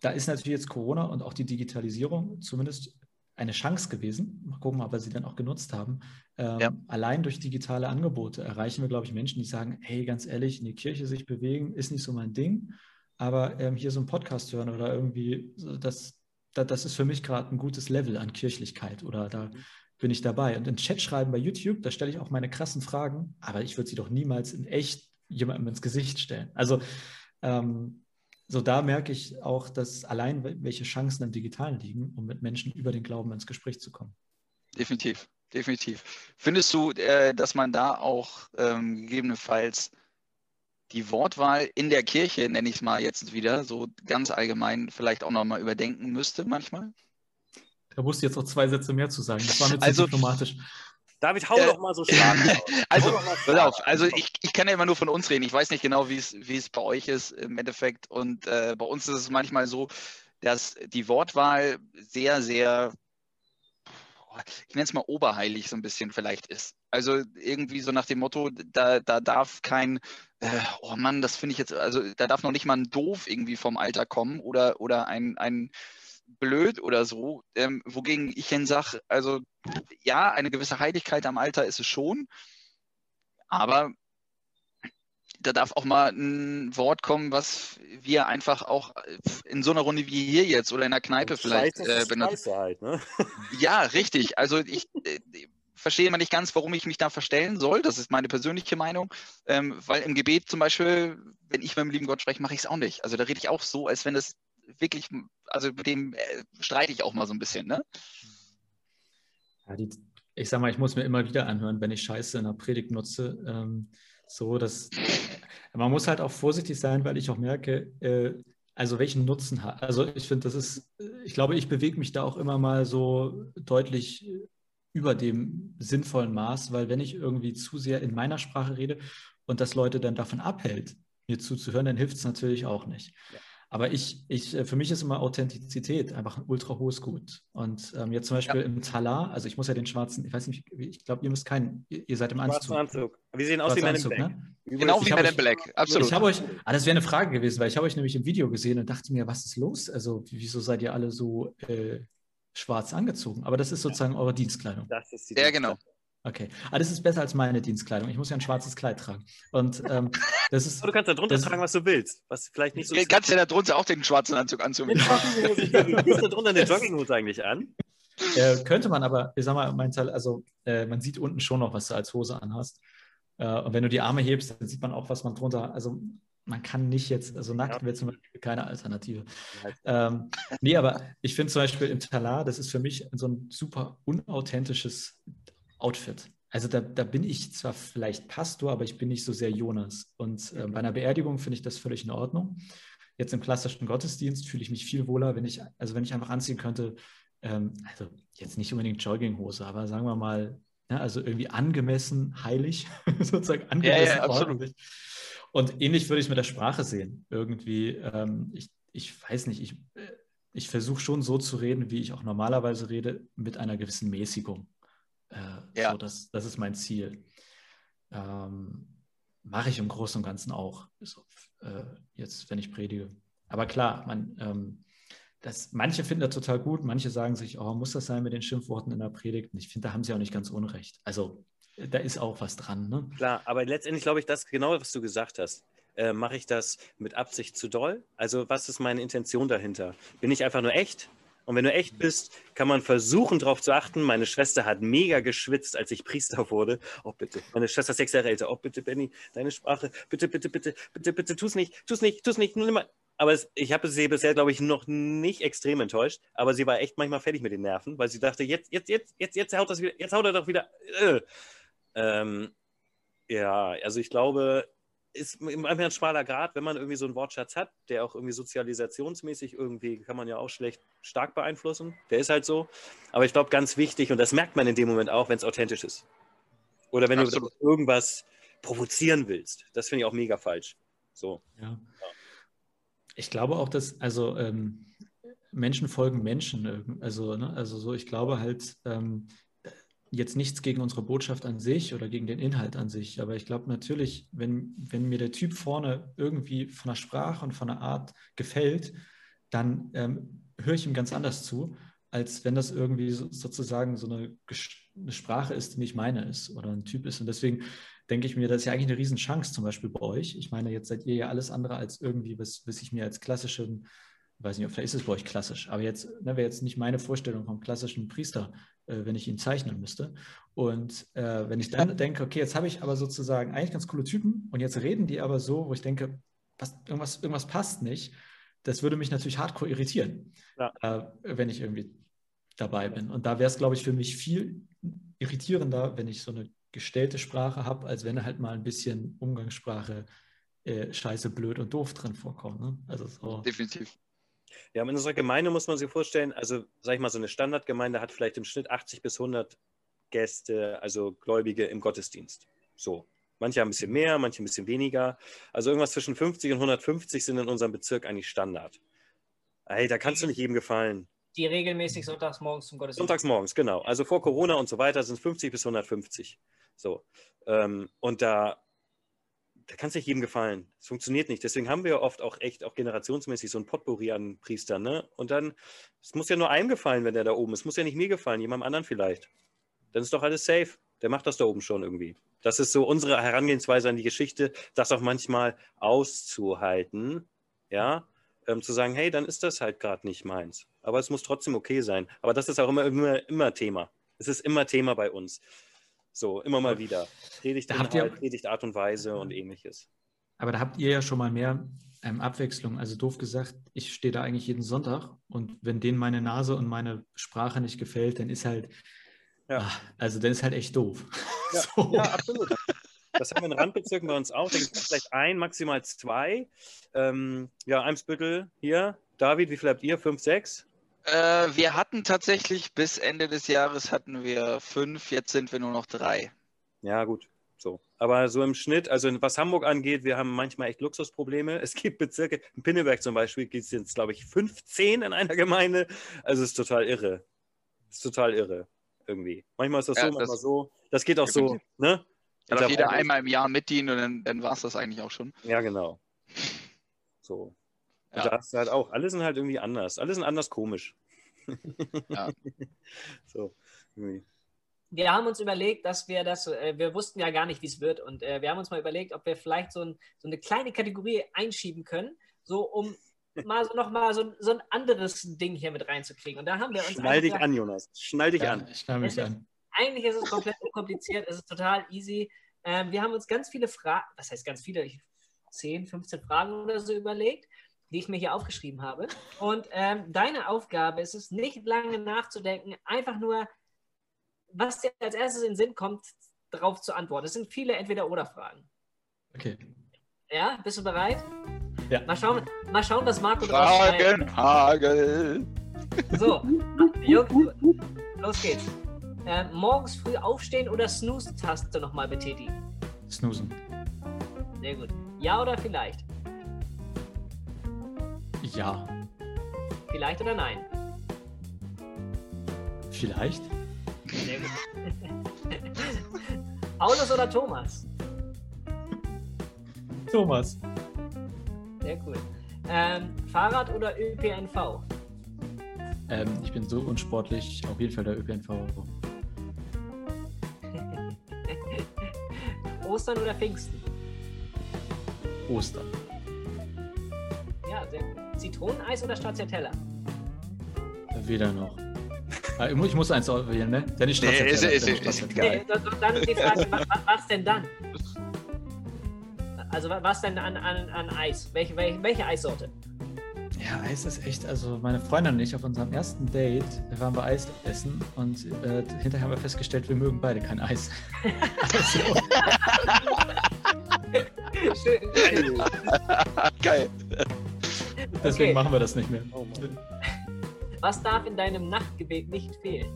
da ist natürlich jetzt Corona und auch die Digitalisierung zumindest eine Chance gewesen. Mal gucken, ob wir sie dann auch genutzt haben. Ähm, ja. Allein durch digitale Angebote erreichen wir, glaube ich, Menschen, die sagen, hey, ganz ehrlich, in die Kirche sich bewegen, ist nicht so mein Ding, aber ähm, hier so einen Podcast hören oder irgendwie, das, das, das ist für mich gerade ein gutes Level an Kirchlichkeit oder da mhm. bin ich dabei. Und in Chat schreiben bei YouTube, da stelle ich auch meine krassen Fragen, aber ich würde sie doch niemals in echt jemandem ins Gesicht stellen. Also ähm, so da merke ich auch, dass allein welche Chancen im Digitalen liegen, um mit Menschen über den Glauben ins Gespräch zu kommen. Definitiv, definitiv. Findest du, äh, dass man da auch ähm, gegebenenfalls die Wortwahl in der Kirche, nenne ich es mal jetzt wieder, so ganz allgemein vielleicht auch nochmal überdenken müsste manchmal? Da musst du jetzt noch zwei Sätze mehr zu sagen. Das war mir zu also, diplomatisch. David, hau äh, doch mal so stark. [LAUGHS] also, pass auf, also ich, ich kann ja immer nur von uns reden. Ich weiß nicht genau, wie es bei euch ist im Endeffekt. Und äh, bei uns ist es manchmal so, dass die Wortwahl sehr, sehr, ich nenne es mal oberheilig so ein bisschen vielleicht ist. Also irgendwie so nach dem Motto, da, da darf kein, äh, oh Mann, das finde ich jetzt, also da darf noch nicht mal ein Doof irgendwie vom Alter kommen oder, oder ein, ein blöd oder so. Ähm, wogegen ich hin sage, also ja, eine gewisse Heiligkeit am Alter ist es schon, aber da darf auch mal ein Wort kommen, was wir einfach auch in so einer Runde wie hier jetzt oder in der Kneipe vielleicht äh, benutzen. Halt, ne? [LAUGHS] Ja, richtig. Also ich äh, verstehe immer nicht ganz, warum ich mich da verstellen soll. Das ist meine persönliche Meinung. Ähm, weil im Gebet zum Beispiel, wenn ich mit dem lieben Gott spreche, mache ich es auch nicht. Also da rede ich auch so, als wenn es wirklich, also mit dem äh, streite ich auch mal so ein bisschen, ne? Ja, die, ich sag mal, ich muss mir immer wieder anhören, wenn ich Scheiße in der Predigt nutze. Ähm, so, dass man muss halt auch vorsichtig sein, weil ich auch merke, äh, also welchen Nutzen hat. Also ich finde, das ist, ich glaube, ich bewege mich da auch immer mal so deutlich über dem sinnvollen Maß, weil wenn ich irgendwie zu sehr in meiner Sprache rede und das Leute dann davon abhält, mir zuzuhören, dann hilft es natürlich auch nicht. Ja. Aber ich, ich, äh, für mich ist immer Authentizität einfach ein ultra hohes Gut. Und ähm, jetzt zum Beispiel ja. im Talar, also ich muss ja den schwarzen, ich weiß nicht, ich glaube, ihr müsst keinen, ihr seid im Anzug. Anzug. Wir sehen aus wie Men in Black. Ne? Genau wie Men in Black, absolut. Ich habe euch, ah, das wäre eine Frage gewesen, weil ich habe euch nämlich im Video gesehen und dachte mir, was ist los? Also wieso seid ihr alle so äh, schwarz angezogen? Aber das ist sozusagen eure Dienstkleidung. Das ist die ja, genau. Okay. Aber ah, das ist besser als meine Dienstkleidung. Ich muss ja ein schwarzes Kleid tragen. Und ähm, das ist. [LAUGHS] du kannst da drunter tragen, was du willst. Was vielleicht nicht so. Du kannst ja da drunter auch den schwarzen Anzug anziehen. [LAUGHS] du hast da drunter eine Jogginghose eigentlich an. Äh, könnte man aber, ich sag mal, mein Teil, also äh, man sieht unten schon noch, was du als Hose anhast. Äh, und wenn du die Arme hebst, dann sieht man auch, was man drunter. Also man kann nicht jetzt, also nackt ja. wäre zum Beispiel keine Alternative. Ähm, nee, aber ich finde zum Beispiel im Talar, das ist für mich so ein super unauthentisches Outfit. Also da, da bin ich zwar vielleicht Pastor, aber ich bin nicht so sehr Jonas. Und äh, bei einer Beerdigung finde ich das völlig in Ordnung. jetzt im klassischen Gottesdienst fühle ich mich viel wohler, wenn ich, also wenn ich einfach anziehen könnte, ähm, also jetzt nicht unbedingt Jogginghose, aber sagen wir mal, ne, also irgendwie angemessen heilig, [LAUGHS] sozusagen angemessen ja, ja, ordentlich. Und ähnlich würde ich es mit der Sprache sehen. Irgendwie, ähm, ich, ich weiß nicht, ich, ich versuche schon so zu reden, wie ich auch normalerweise rede, mit einer gewissen Mäßigung. Äh, ja. So, das, das ist mein Ziel. Ähm, Mache ich im Großen und Ganzen auch, so, äh, jetzt, wenn ich predige. Aber klar, man, ähm, das, manche finden das total gut, manche sagen sich, oh, muss das sein mit den Schimpfworten in der Predigt? Und ich finde, da haben sie auch nicht ganz unrecht. Also da ist auch was dran. Ne? Klar, aber letztendlich glaube ich, das genau, was du gesagt hast. Äh, Mache ich das mit Absicht zu doll? Also was ist meine Intention dahinter? Bin ich einfach nur echt? Und wenn du echt bist, kann man versuchen, darauf zu achten. Meine Schwester hat mega geschwitzt, als ich Priester wurde. Oh, bitte. Meine Schwester ist sechs Jahre älter. Oh, bitte, Benny, deine Sprache. Bitte, bitte, bitte, bitte, bitte, tu's nicht, tu's nicht, tu's nicht. Nur immer. Aber es, ich habe sie bisher, glaube ich, noch nicht extrem enttäuscht. Aber sie war echt manchmal fertig mit den Nerven, weil sie dachte, jetzt, jetzt, jetzt, jetzt, jetzt haut das wieder, jetzt haut er doch wieder. Äh. Ähm, ja, also ich glaube, ist immer ein schmaler Grad, wenn man irgendwie so einen Wortschatz hat, der auch irgendwie sozialisationsmäßig irgendwie kann man ja auch schlecht stark beeinflussen. Der ist halt so. Aber ich glaube, ganz wichtig, und das merkt man in dem Moment auch, wenn es authentisch ist. Oder wenn Absolut. du irgendwas provozieren willst. Das finde ich auch mega falsch. So. Ja. Ich glaube auch, dass, also ähm, Menschen folgen Menschen. Also, ne, also so, ich glaube halt, ähm, jetzt nichts gegen unsere Botschaft an sich oder gegen den Inhalt an sich, aber ich glaube natürlich, wenn, wenn mir der Typ vorne irgendwie von der Sprache und von der Art gefällt, dann ähm, höre ich ihm ganz anders zu, als wenn das irgendwie so, sozusagen so eine, eine, Sprache ist, die nicht meine ist oder ein Typ ist. Und deswegen denke ich mir, das ist ja eigentlich eine Riesenchance, zum Beispiel bei euch. Ich meine, jetzt seid ihr ja alles andere als irgendwie, was, was ich mir als klassischen weiß nicht, vielleicht ist es bei euch klassisch, aber jetzt ne, wäre jetzt nicht meine Vorstellung vom klassischen Priester, wenn ich ihn zeichnen müsste. Und äh, wenn ich dann denke, okay, jetzt habe ich aber sozusagen eigentlich ganz coole Typen und jetzt reden die aber so, wo ich denke, was, irgendwas, irgendwas passt nicht, das würde mich natürlich hardcore irritieren, ja. äh, wenn ich irgendwie dabei bin. Und da wäre es, glaube ich, für mich viel irritierender, wenn ich so eine gestellte Sprache habe, als wenn halt mal ein bisschen Umgangssprache äh, scheiße, blöd und doof drin vorkommt. Ne? Also so. Definitiv. Ja, in unserer Gemeinde muss man sich vorstellen, also sag ich mal, so eine Standardgemeinde hat vielleicht im Schnitt 80 bis 100 Gäste, also Gläubige im Gottesdienst. So. Manche haben ein bisschen mehr, manche ein bisschen weniger. Also irgendwas zwischen 50 und 150 sind in unserem Bezirk eigentlich Standard. Ey, da kannst du nicht jedem gefallen. Die regelmäßig sonntags morgens zum Gottesdienst. Sonntags morgens, genau. Also vor Corona und so weiter sind es 50 bis 150. So. Ähm, und da da kann es nicht jedem gefallen. Es funktioniert nicht. Deswegen haben wir oft auch echt, auch generationsmäßig so ein Potpourri an Priestern. Ne? Und dann, es muss ja nur einem gefallen, wenn der da oben ist. Es muss ja nicht mir gefallen, jemandem anderen vielleicht. Dann ist doch alles safe. Der macht das da oben schon irgendwie. Das ist so unsere Herangehensweise an die Geschichte, das auch manchmal auszuhalten. Ja, ähm, zu sagen, hey, dann ist das halt gerade nicht meins. Aber es muss trotzdem okay sein. Aber das ist auch immer, immer, immer Thema. Es ist immer Thema bei uns. So, immer mal wieder. Predigt, Inhalt, ihr, Predigt Art und Weise und ähnliches. Aber da habt ihr ja schon mal mehr ähm, Abwechslung. Also doof gesagt, ich stehe da eigentlich jeden Sonntag und wenn denen meine Nase und meine Sprache nicht gefällt, dann ist halt, ja. ach, also dann ist halt echt doof. Ja, [LAUGHS] so. ja absolut. Das haben wir in Randbezirken bei uns auch. Da gibt es vielleicht ein, maximal zwei. Ähm, ja, Eimsbüttel hier. David, wie viel habt ihr? Fünf, sechs? Äh, wir hatten tatsächlich bis Ende des Jahres hatten wir fünf, jetzt sind wir nur noch drei. Ja, gut. So. Aber so im Schnitt, also was Hamburg angeht, wir haben manchmal echt Luxusprobleme. Es gibt Bezirke, in Pinneberg zum Beispiel, gibt es jetzt, glaube ich, 15 in einer Gemeinde. Also es ist total irre. Es ist total irre, irgendwie. Manchmal ist das ja, so, manchmal so. Das geht auch so, ne? Auch jeder einmal im Jahr mitdienen und dann, dann war es das eigentlich auch schon. Ja, genau. So. Und ja. da ist halt auch, alle sind halt irgendwie anders. Alle sind anders komisch. Ja. [LAUGHS] so, irgendwie. Wir haben uns überlegt, dass wir das, äh, wir wussten ja gar nicht, wie es wird. Und äh, wir haben uns mal überlegt, ob wir vielleicht so, ein, so eine kleine Kategorie einschieben können, so um mal so nochmal so, so ein anderes Ding hier mit reinzukriegen. Und da haben wir uns. Schnall dich an, Jonas. Schnall dich ja, an. Ich schnall mich an. Eigentlich ist es komplett unkompliziert, es ist total easy. Ähm, wir haben uns ganz viele Fragen, was heißt ganz viele? 10, 15 Fragen oder so überlegt die ich mir hier aufgeschrieben habe. Und ähm, deine Aufgabe ist es, nicht lange nachzudenken, einfach nur, was dir als erstes in den Sinn kommt, darauf zu antworten. Es sind viele Entweder-Oder-Fragen. Okay. Ja, bist du bereit? Ja. Mal, schauen, mal schauen, was Marco draus Fragen, Hagel. So, Jungs, los geht's. Äh, morgens früh aufstehen oder Snooze-Taste nochmal betätigen? Snoozen. Sehr gut. Ja oder vielleicht? Ja. Vielleicht oder nein? Vielleicht. Sehr gut. [LAUGHS] Paulus oder Thomas? Thomas. Sehr cool. Ähm, Fahrrad oder ÖPNV? Ähm, ich bin so unsportlich, auf jeden Fall der ÖPNV. [LAUGHS] Ostern oder Pfingsten? Ostern. Zitroneneis oder Stracciatella? Weder noch. Ah, Ich muss, eins auswählen, ne? Dann ist Nee, ist- Stracciatella, ist- dann ist Stracciatella. Nee, dann- ist die Frage, was, was denn dann? Also wa- was denn an, an, an Eis? Welche, welche, welche Eissorte? Ja, Eis ist echt, also meine Freundin und ich auf unserem ersten Date waren wir Eis essen und äh, hinterher haben wir festgestellt, wir mögen beide kein Eis. [LAUGHS] also, Schön. Geil. Deswegen Okay. machen wir das nicht mehr. Oh. Was darf in deinem Nachtgebet nicht fehlen?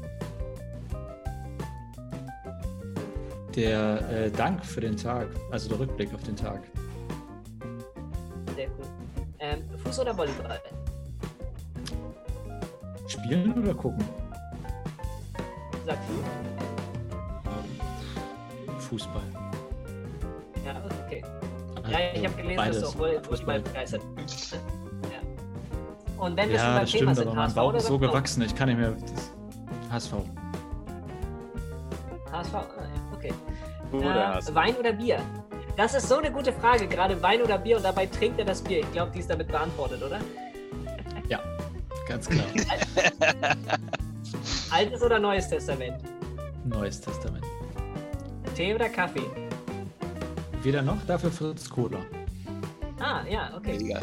Der äh, Dank für den Tag, also der Rückblick auf den Tag. Sehr cool. Ähm, Fuß oder Volleyball? Spielen oder gucken? Sag du. Fußball. Ja, okay. Also Ja, ich habe gelesen, dass beides. du auch Volley- Fußball begeistert Ja. Und wenn wir schon Ja, beim das Thema stimmt, sind, aber mein HSV Bauch oder ist so gewachsen, ich kann nicht mehr. Das HSV. HSV, ah, ja, okay. Gute Äh. Wein oder Bier? Das ist so eine gute Frage, gerade Wein oder Bier und dabei trinkt er das Bier. Ich glaube, die ist damit beantwortet, oder? [LAUGHS] Ja, ganz klar. [LAUGHS] Altes oder Neues Testament? Neues Testament. Tee oder Kaffee? Weder noch, dafür Fritz Cola. Ah, ja, okay. Mega.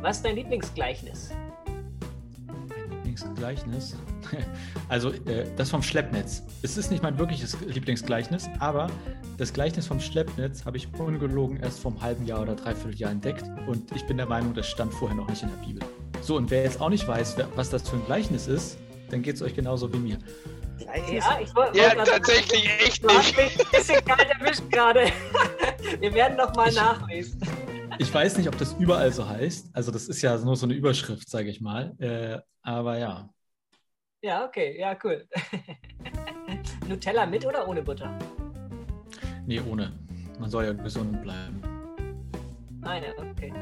Was ist dein Lieblingsgleichnis? Mein Lieblingsgleichnis. [LAUGHS] Also äh, das vom Schleppnetz. Es ist nicht mein wirkliches Lieblingsgleichnis, aber das Gleichnis vom Schleppnetz habe ich ungelogen erst vor einem halben Jahr oder dreiviertel Jahr entdeckt und ich bin der Meinung, das stand vorher noch nicht in der Bibel. So, und wer jetzt auch nicht weiß, wer, was das für ein Gleichnis ist, dann geht es euch genauso wie mir. Ja, ich wollte. Ja, tatsächlich echt Du hast nicht. mich ein bisschen kalt erwischt gerade. [LAUGHS] Wir werden noch mal Ich- nachlesen. Ich weiß nicht, ob das überall so heißt. Also das ist ja nur so eine Überschrift, sage ich mal. Äh, aber ja, Ja, okay, ja, cool. [LAUGHS] Nutella mit oder ohne Butter? nee, ohne. Man soll ja gesund bleiben. Ah ja, okay.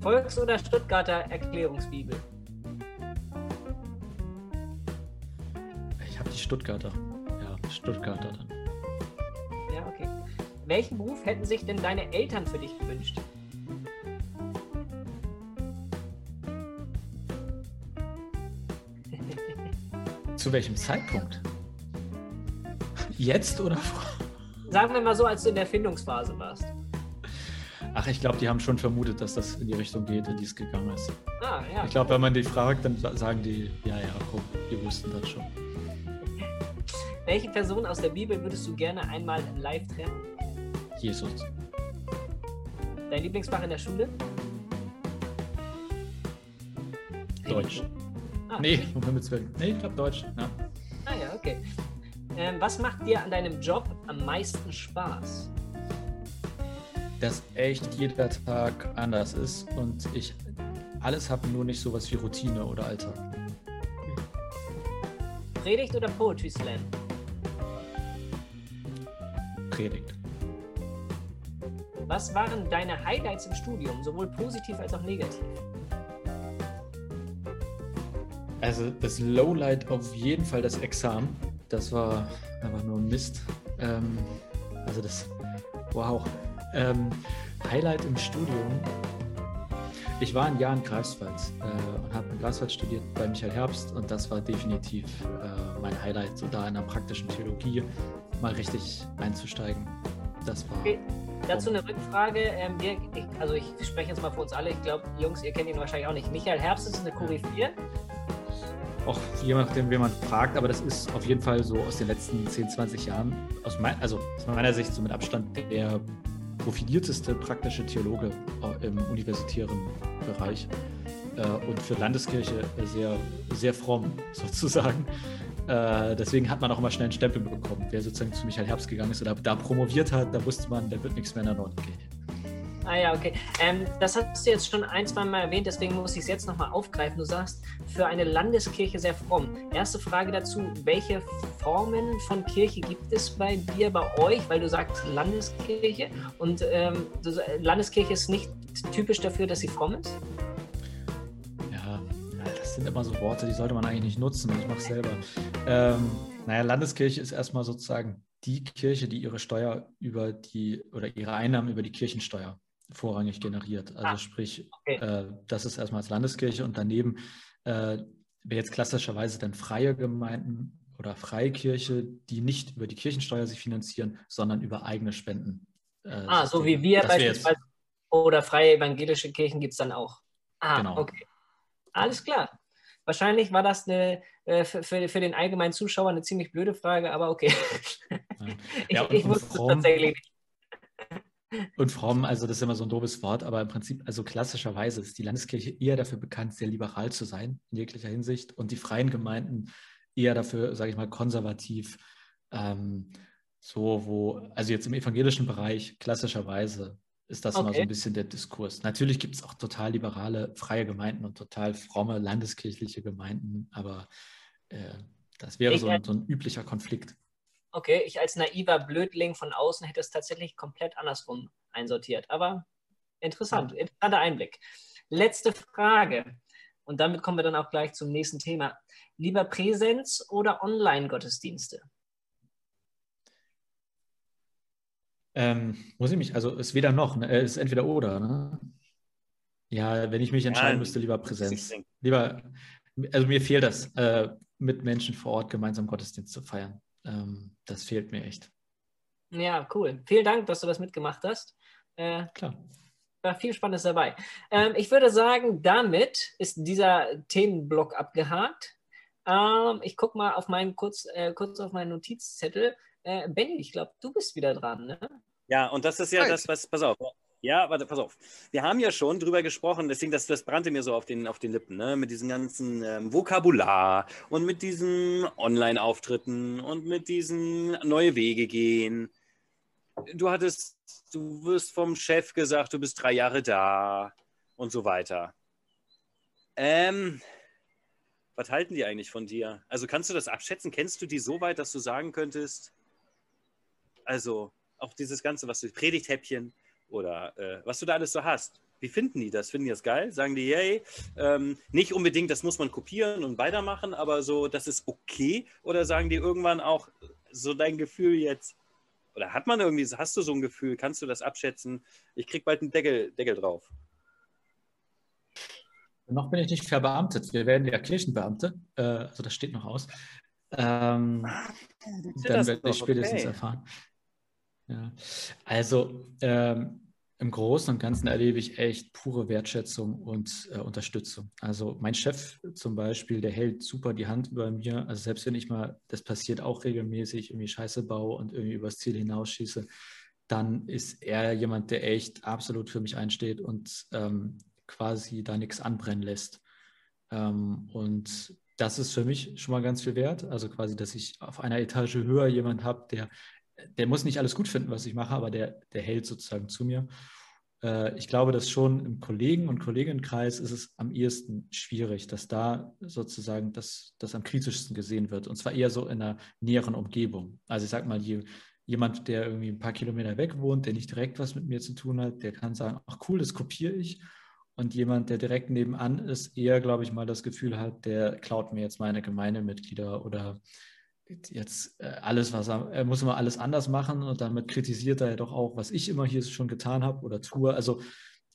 Volks- oder Stuttgarter Erklärungsbibel? Ich habe die Stuttgarter. Ja, Stuttgarter dann. Welchen Beruf hätten sich denn deine Eltern für dich gewünscht? [LAUGHS] Zu welchem Zeitpunkt? Jetzt oder vor? Sagen wir mal so, als du in der Findungsphase warst. Ach, ich glaube, die haben schon vermutet, dass das in die Richtung geht, in die es gegangen ist. Ah, ja. Ich glaube, wenn man die fragt, dann sa- sagen die, ja, ja, komm, wir wussten das schon. Welche Person aus der Bibel würdest du gerne einmal live treffen? Jesus. Dein Lieblingsfach in der Schule? Deutsch. Ah, Nee, um Himmels Willen. Nee, ich glaube Deutsch. Ja. Ah ja, okay. Ähm, was macht dir an deinem Job am meisten Spaß? Dass echt jeder Tag anders ist und ich alles habe, nur nicht sowas wie Routine oder Alltag. Predigt oder Poetry Slam? Predigt. Was waren deine Highlights im Studium, sowohl positiv als auch negativ? Also das Lowlight auf jeden Fall das Examen. Das war einfach nur ein Mist. Ähm, also das, wow. Ähm, Highlight im Studium. Ich war ein Jahr in Greifswald äh, und habe in Greifswald studiert bei Michael Herbst und das war definitiv äh, mein Highlight, so da in der praktischen Theologie mal richtig einzusteigen. Das war. Okay. Dazu eine Rückfrage. Ähm, wir, ich, also ich spreche jetzt mal für uns alle. Ich glaube, Jungs, ihr kennt ihn wahrscheinlich auch nicht. Michael Herbst ist eine Koryphäe. Auch je nachdem, wen man fragt, aber das ist auf jeden Fall so aus den letzten 10, 20 Jahren, aus mein, also aus meiner Sicht so mit Abstand der profilierteste praktische Theologe äh, im universitären Bereich äh, und für Landeskirche sehr, sehr fromm [LAUGHS] sozusagen. Äh, deswegen hat man auch immer schnell einen Stempel bekommen. Wer sozusagen zu Michael Herbst gegangen ist oder da promoviert hat, da wusste man, der wird nichts mehr in der Nordenkirche. Ah ja, okay. Ähm, das hast du jetzt schon ein, zwei Mal erwähnt, deswegen muss ich es jetzt nochmal aufgreifen. Du sagst, für eine Landeskirche sehr fromm. Erste Frage dazu, welche Formen von Kirche gibt es bei dir, bei euch? Weil du sagst Landeskirche und ähm, Landeskirche ist nicht typisch dafür, dass sie fromm ist? Das sind immer so Worte, die sollte man eigentlich nicht nutzen. Ich mache es selber. Ähm, naja, Landeskirche ist erstmal sozusagen die Kirche, die ihre Steuer über die oder ihre Einnahmen über die Kirchensteuer vorrangig generiert. Also ah, sprich, okay. äh, das ist erstmal als Landeskirche und daneben äh, wäre jetzt klassischerweise dann freie Gemeinden oder Freikirche, die nicht über die Kirchensteuer sich finanzieren, sondern über eigene Spenden. Äh, ah, so wie wir beispielsweise oder freie evangelische Kirchen gibt es dann auch. Ah, genau. okay. Alles klar. Wahrscheinlich war das eine, äh, für, für den allgemeinen Zuschauer eine ziemlich blöde Frage, aber okay. Ja. [LAUGHS] ich, ich wusste es tatsächlich nicht. Und fromm, also das ist immer so ein doofes Wort, aber im Prinzip, also klassischerweise ist die Landeskirche eher dafür bekannt, sehr liberal zu sein, in jeglicher Hinsicht, und die freien Gemeinden eher dafür, sage ich mal, konservativ, ähm, so wo, also jetzt im evangelischen Bereich klassischerweise ist das okay. immer so ein bisschen der Diskurs. Natürlich gibt es auch total liberale, freie Gemeinden und total fromme landeskirchliche Gemeinden, aber äh, das wäre so ein, so ein üblicher Konflikt. Okay, ich als naiver Blödling von außen hätte es tatsächlich komplett andersrum einsortiert. Aber interessant, ja. interessanter Einblick. Letzte Frage. Und damit kommen wir dann auch gleich zum nächsten Thema. Lieber Präsenz oder Online-Gottesdienste? Ähm, muss ich mich, also ist weder noch, ne? ist entweder oder. Ne? Ja, wenn ich mich entscheiden ja, müsste, lieber Präsenz. Lieber, also mir fehlt das, äh, mit Menschen vor Ort gemeinsam Gottesdienst zu feiern ähm, das fehlt mir echt. Ja, cool. Vielen Dank, dass du das mitgemacht hast. Äh, Klar. War viel Spannendes dabei. Ähm, ich würde sagen, damit ist dieser Themenblock abgehakt. Ähm, ich gucke mal auf meinen, kurz, äh, kurz auf meinen Notizzettel. Äh, Benny, ich glaube, du bist wieder dran, ne? Ja, und das ist ja Hi. das, was, pass auf, ja, warte, pass auf. Wir haben ja schon drüber gesprochen, deswegen, das, das brannte mir so auf den, auf den Lippen, ne? mit diesem ganzen ähm, Vokabular und mit diesen Online-Auftritten und mit diesen neue Wege gehen. Du hattest, du wirst vom Chef gesagt, du bist drei Jahre da und so weiter. Ähm, was halten die eigentlich von dir? Also kannst du das abschätzen? Kennst du die so weit, dass du sagen könntest, also auch dieses Ganze, was du, Predigthäppchen, oder äh, was du da alles so hast. Wie finden die das? Finden die das geil? Sagen die, yay? Ähm, nicht unbedingt, das muss man kopieren und weitermachen, aber so, das ist okay? Oder sagen die irgendwann auch so dein Gefühl jetzt? Oder hat man irgendwie, hast du so ein Gefühl? Kannst du das abschätzen? Ich krieg bald einen Deckel, Deckel drauf. Noch bin ich nicht verbeamtet. Wir werden ja Kirchenbeamte. Äh, also das steht noch aus. Ähm, dann werde ich spätestens okay. erfahren. Ja. Also ähm, im Großen und Ganzen erlebe ich echt pure Wertschätzung und äh, Unterstützung. Also mein Chef zum Beispiel, der hält super die Hand über mir. Also selbst wenn ich mal, das passiert auch regelmäßig, irgendwie Scheiße baue und irgendwie übers Ziel hinausschieße, dann ist er jemand, der echt absolut für mich einsteht und ähm, quasi da nichts anbrennen lässt. Ähm, und das ist für mich schon mal ganz viel wert. Also quasi, dass ich auf einer Etage höher jemand habe, der der muss nicht alles gut finden, was ich mache, aber der, der hält sozusagen zu mir. Äh, ich glaube, dass schon im Kollegen- und Kolleginnenkreis ist es am ehesten schwierig, dass da sozusagen das, das am kritischsten gesehen wird. Und zwar eher so in einer näheren Umgebung. Also ich sage mal, je, jemand, der irgendwie ein paar Kilometer weg wohnt, der nicht direkt was mit mir zu tun hat, der kann sagen, ach cool, das kopiere ich. Und jemand, der direkt nebenan ist, eher, glaube ich, mal das Gefühl hat, der klaut mir jetzt meine Gemeindemitglieder oder jetzt äh, alles, was er, er muss immer alles anders machen und damit kritisiert er ja doch auch, was ich immer hier schon getan habe oder tue. Also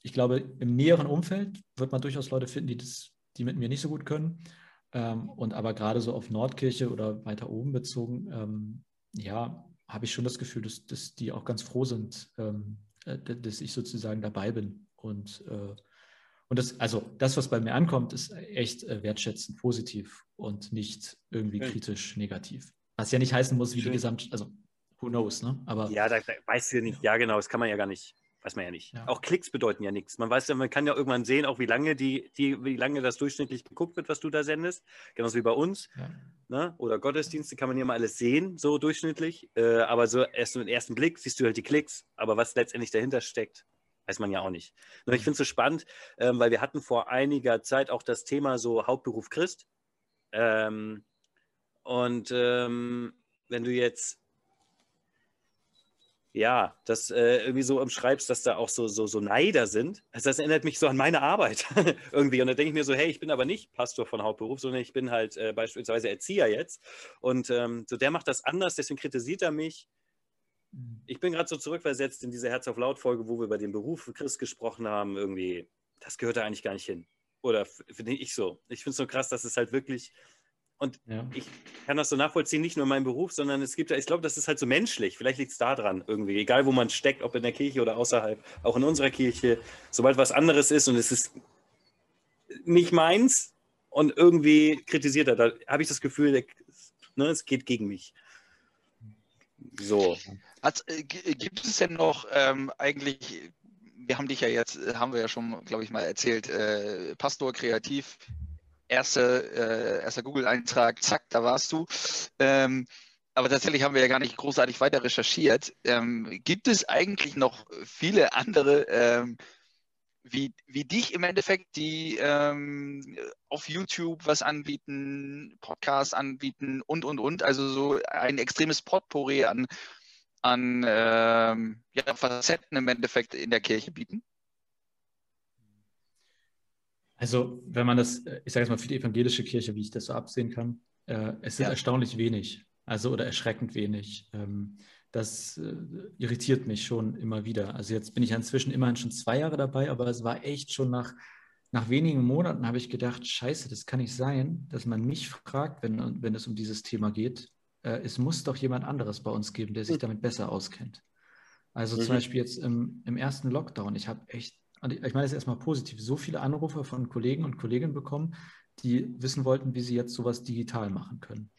ich glaube, im näheren Umfeld wird man durchaus Leute finden, die das, die mit mir nicht so gut können. Ähm, und aber gerade so auf Nordkirche oder weiter oben bezogen, ähm, ja, habe ich schon das Gefühl, dass, dass die auch ganz froh sind, ähm, äh, dass ich sozusagen dabei bin. Und äh, und das, also das, was bei mir ankommt, ist echt äh, wertschätzend, positiv und nicht irgendwie Schön. kritisch negativ. Was ja nicht heißen muss, wie Schön. die Gesamt, also who knows, ne? Aber ja, da, da weißt du ja nicht. Ja, genau, das kann man ja gar nicht. Weiß man ja nicht. Ja. Auch Klicks bedeuten ja nichts. Man weiß ja, man kann ja irgendwann sehen, auch wie lange die, die, wie lange das durchschnittlich geguckt wird, was du da sendest. Genauso wie bei uns. Ja. Ne? Oder Gottesdienste kann man ja mal alles sehen, so durchschnittlich. Äh, aber so erst im ersten Blick siehst du halt die Klicks. Aber was letztendlich dahinter steckt, weiß man ja auch nicht. Nur ich finde es so spannend, ähm, weil wir hatten vor einiger Zeit auch das Thema so Hauptberuf Christ. Ähm, und ähm, wenn du jetzt ja, das äh, irgendwie so umschreibst, dass da auch so, so, so Neider sind. Also das erinnert mich so an meine Arbeit [LAUGHS] irgendwie. Und da denke ich mir so, hey, ich bin aber nicht Pastor von Hauptberuf, sondern ich bin halt äh, beispielsweise Erzieher jetzt. Und ähm, so der macht das anders, deswegen kritisiert er mich. Ich bin gerade so zurückversetzt in diese Herz auf Laut-Folge, wo wir über den Beruf Christ gesprochen haben. Irgendwie, das gehört da eigentlich gar nicht hin. Oder finde ich so. Ich finde es so krass, dass es halt wirklich und ja. ich kann das so nachvollziehen, nicht nur in meinem Beruf, sondern es gibt ja, ich glaube, das ist halt so menschlich. Vielleicht liegt es da dran irgendwie, egal wo man steckt, ob in der Kirche oder außerhalb, auch in unserer Kirche, sobald was anderes ist und es ist nicht meins und irgendwie kritisiert er, da habe ich das Gefühl, ne, es geht gegen mich. So. Also, gibt es denn noch ähm, eigentlich, wir haben dich ja jetzt, haben wir ja schon, glaube ich, mal erzählt, äh, Pastor kreativ erster äh, erster Google-Eintrag, zack, da warst du. Ähm, aber tatsächlich haben wir ja gar nicht großartig weiter recherchiert. Ähm, gibt es eigentlich noch viele andere ähm, wie, wie dich im Endeffekt, die ähm, auf YouTube was anbieten, Podcasts anbieten und, und, und. Also so ein extremes Potpourri an, an ähm, ja, Facetten im Endeffekt in der Kirche bieten? Also, wenn man das, ich sage jetzt mal für die evangelische Kirche, wie ich das so absehen kann, äh, es sind ja. erstaunlich wenig, also oder erschreckend wenig. Ähm, das äh, irritiert mich schon immer wieder. Also jetzt bin ich inzwischen immerhin schon zwei Jahre dabei, aber es war echt schon nach, nach wenigen Monaten habe ich gedacht, scheiße, das kann nicht sein, dass man mich fragt, wenn, wenn es um dieses Thema geht. Äh, es muss doch jemand anderes bei uns geben, der sich hm. damit besser auskennt. Also mhm. zum Beispiel jetzt im, im ersten Lockdown, ich habe echt ich meine es erstmal positiv, so viele Anrufe von Kollegen und Kolleginnen bekommen, die wissen wollten, wie sie jetzt sowas digital machen können.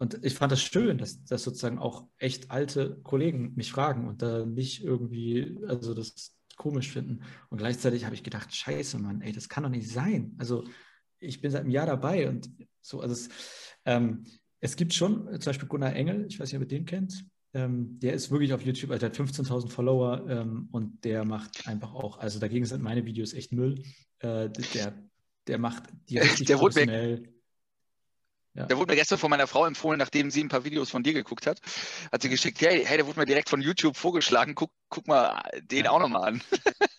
Und ich fand das schön, dass, dass sozusagen auch echt alte Kollegen mich fragen und da nicht irgendwie, also das komisch finden. Und gleichzeitig habe ich gedacht, scheiße, Mann, ey, das kann doch nicht sein. Also ich bin seit einem Jahr dabei und so, also es, ähm, es gibt schon zum Beispiel Gunnar Engel, ich weiß nicht, ob ihr den kennt, ähm, der ist wirklich auf YouTube, also der hat 15.000 Follower ähm, und der macht einfach auch, also dagegen sind meine Videos echt Müll. Äh, der, der macht die [LAUGHS] richtig der professionell. Ja. Der wurde mir gestern von meiner Frau empfohlen, nachdem sie ein paar Videos von dir geguckt hat. Hat sie geschickt, hey, hey der wurde mir direkt von YouTube vorgeschlagen, guck, guck mal den ja. auch nochmal an.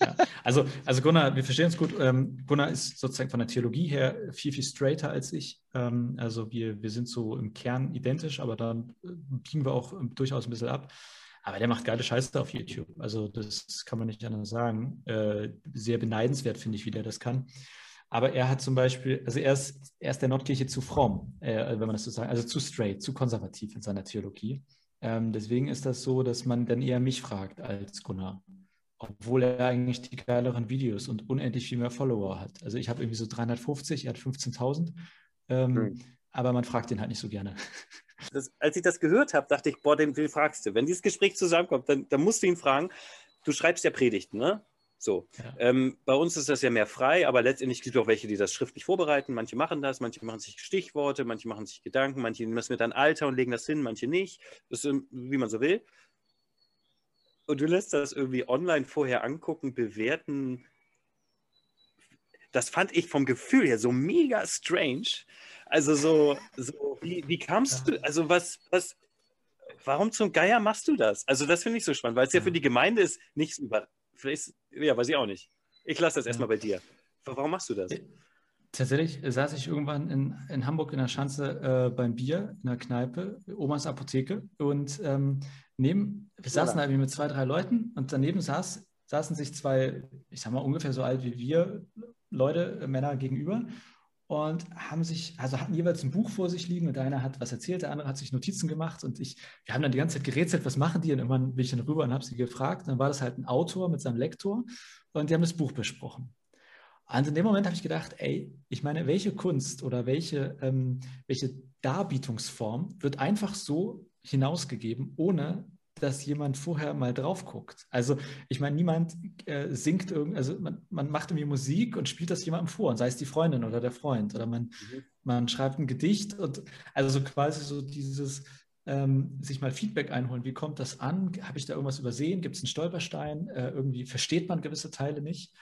Ja. [LAUGHS] Also, also Gunnar, wir verstehen uns gut. Ähm, Gunnar ist sozusagen von der Theologie her viel, viel straighter als ich. Ähm, also wir, wir sind so im Kern identisch, aber dann äh, biegen wir auch durchaus ein bisschen ab. Aber der macht geile Scheiße auf YouTube. Also das kann man nicht anders sagen. Äh, sehr beneidenswert, finde ich, wie der das kann. Aber er hat zum Beispiel, also er ist, er ist der Nordkirche zu fromm, äh, wenn man das so sagt, also zu straight, zu konservativ in seiner Theologie. Ähm, deswegen ist das so, dass man dann eher mich fragt als Gunnar. Obwohl er eigentlich die geileren Videos und unendlich viel mehr Follower hat. Also ich habe irgendwie so 350, er hat 15.000. Ähm, mhm. Aber man fragt ihn halt nicht so gerne. [LAUGHS] Das, als ich das gehört habe, dachte ich, boah, den, den fragst du. Wenn dieses Gespräch zusammenkommt, dann, dann musst du ihn fragen. Du schreibst ja Predigten, ne? So. Ja. Ähm, bei uns ist das ja mehr frei, aber letztendlich gibt es auch welche, die das schriftlich vorbereiten. Manche machen das, manche machen sich Stichworte, manche machen sich Gedanken, manche nehmen das mit ein Alter und legen das hin, manche nicht. Das ist, wie man so will. Und du lässt das irgendwie online vorher angucken, bewerten. Das fand ich vom Gefühl her so mega strange. Also so, so wie, wie kamst du, also was, was, warum zum Geier machst du das? Also das finde ich so spannend, weil es ja. ja für die Gemeinde ist nichts über, Vielleicht, ja, weiß ich auch nicht. Ich lasse das erstmal bei dir. Warum machst du das? Äh, tatsächlich saß ich irgendwann in, in Hamburg in der Schanze äh, beim Bier in der Kneipe, Omas Apotheke. Und ähm, neben, wir saßen da mit zwei, drei Leuten und daneben saß, saßen sich zwei, ich sag mal ungefähr so alt wie wir, Leute, äh, Männer gegenüber und haben sich, also hatten jeweils ein Buch vor sich liegen und der eine hat was erzählt, der andere hat sich Notizen gemacht und ich, wir haben dann die ganze Zeit gerätselt, was machen die und irgendwann bin ich dann rüber und habe sie gefragt. Dann war das halt ein Autor mit seinem Lektor und die haben das Buch besprochen. Und in dem Moment habe ich gedacht, ey, ich meine, welche Kunst oder welche, ähm, welche Darbietungsform wird einfach so hinausgegeben, ohne dass jemand vorher mal drauf guckt. Also ich meine, niemand äh, singt irgendwie, also man, man, macht irgendwie Musik und spielt das jemandem vor, und sei es die Freundin oder der Freund oder man, mhm. man schreibt ein Gedicht und also so quasi so dieses ähm, sich mal Feedback einholen. Wie kommt das an? Habe ich da irgendwas übersehen? Gibt es einen Stolperstein? Äh, irgendwie versteht man gewisse Teile nicht?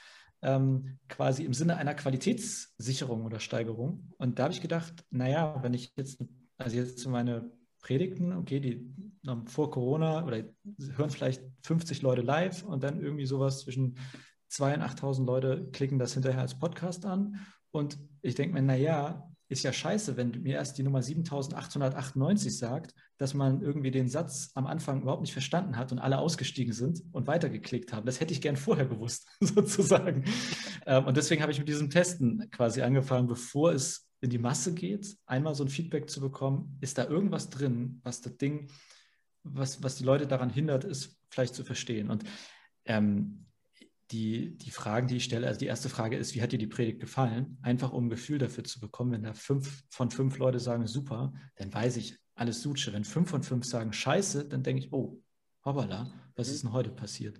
Ähm, quasi im Sinne einer Qualitätssicherung oder Steigerung. Und da habe ich gedacht, naja, wenn ich jetzt, also jetzt meine Predigten, okay, die vor Corona oder hören vielleicht 50 Leute live und dann irgendwie sowas zwischen 2.000 und 8.000 Leute klicken das hinterher als Podcast an. Und ich denke mir, naja, ist ja scheiße, wenn mir erst die Nummer 7898 sagt, dass man irgendwie den Satz am Anfang überhaupt nicht verstanden hat und alle ausgestiegen sind und weitergeklickt haben. Das hätte ich gern vorher gewusst, [LAUGHS] sozusagen. Ähm, und deswegen habe ich mit diesem Testen quasi angefangen, bevor es in die Masse geht, einmal so ein Feedback zu bekommen, ist da irgendwas drin, was das Ding, was, was die Leute daran hindert, ist vielleicht zu verstehen. Und ähm, die, die Fragen, die ich stelle, also die erste Frage ist, wie hat dir die Predigt gefallen? Einfach um ein Gefühl dafür zu bekommen, wenn da fünf von fünf Leute sagen, super, dann weiß ich, alles Suche. Wenn fünf von fünf sagen, scheiße, dann denke ich, oh, hoppala, was ist denn heute passiert?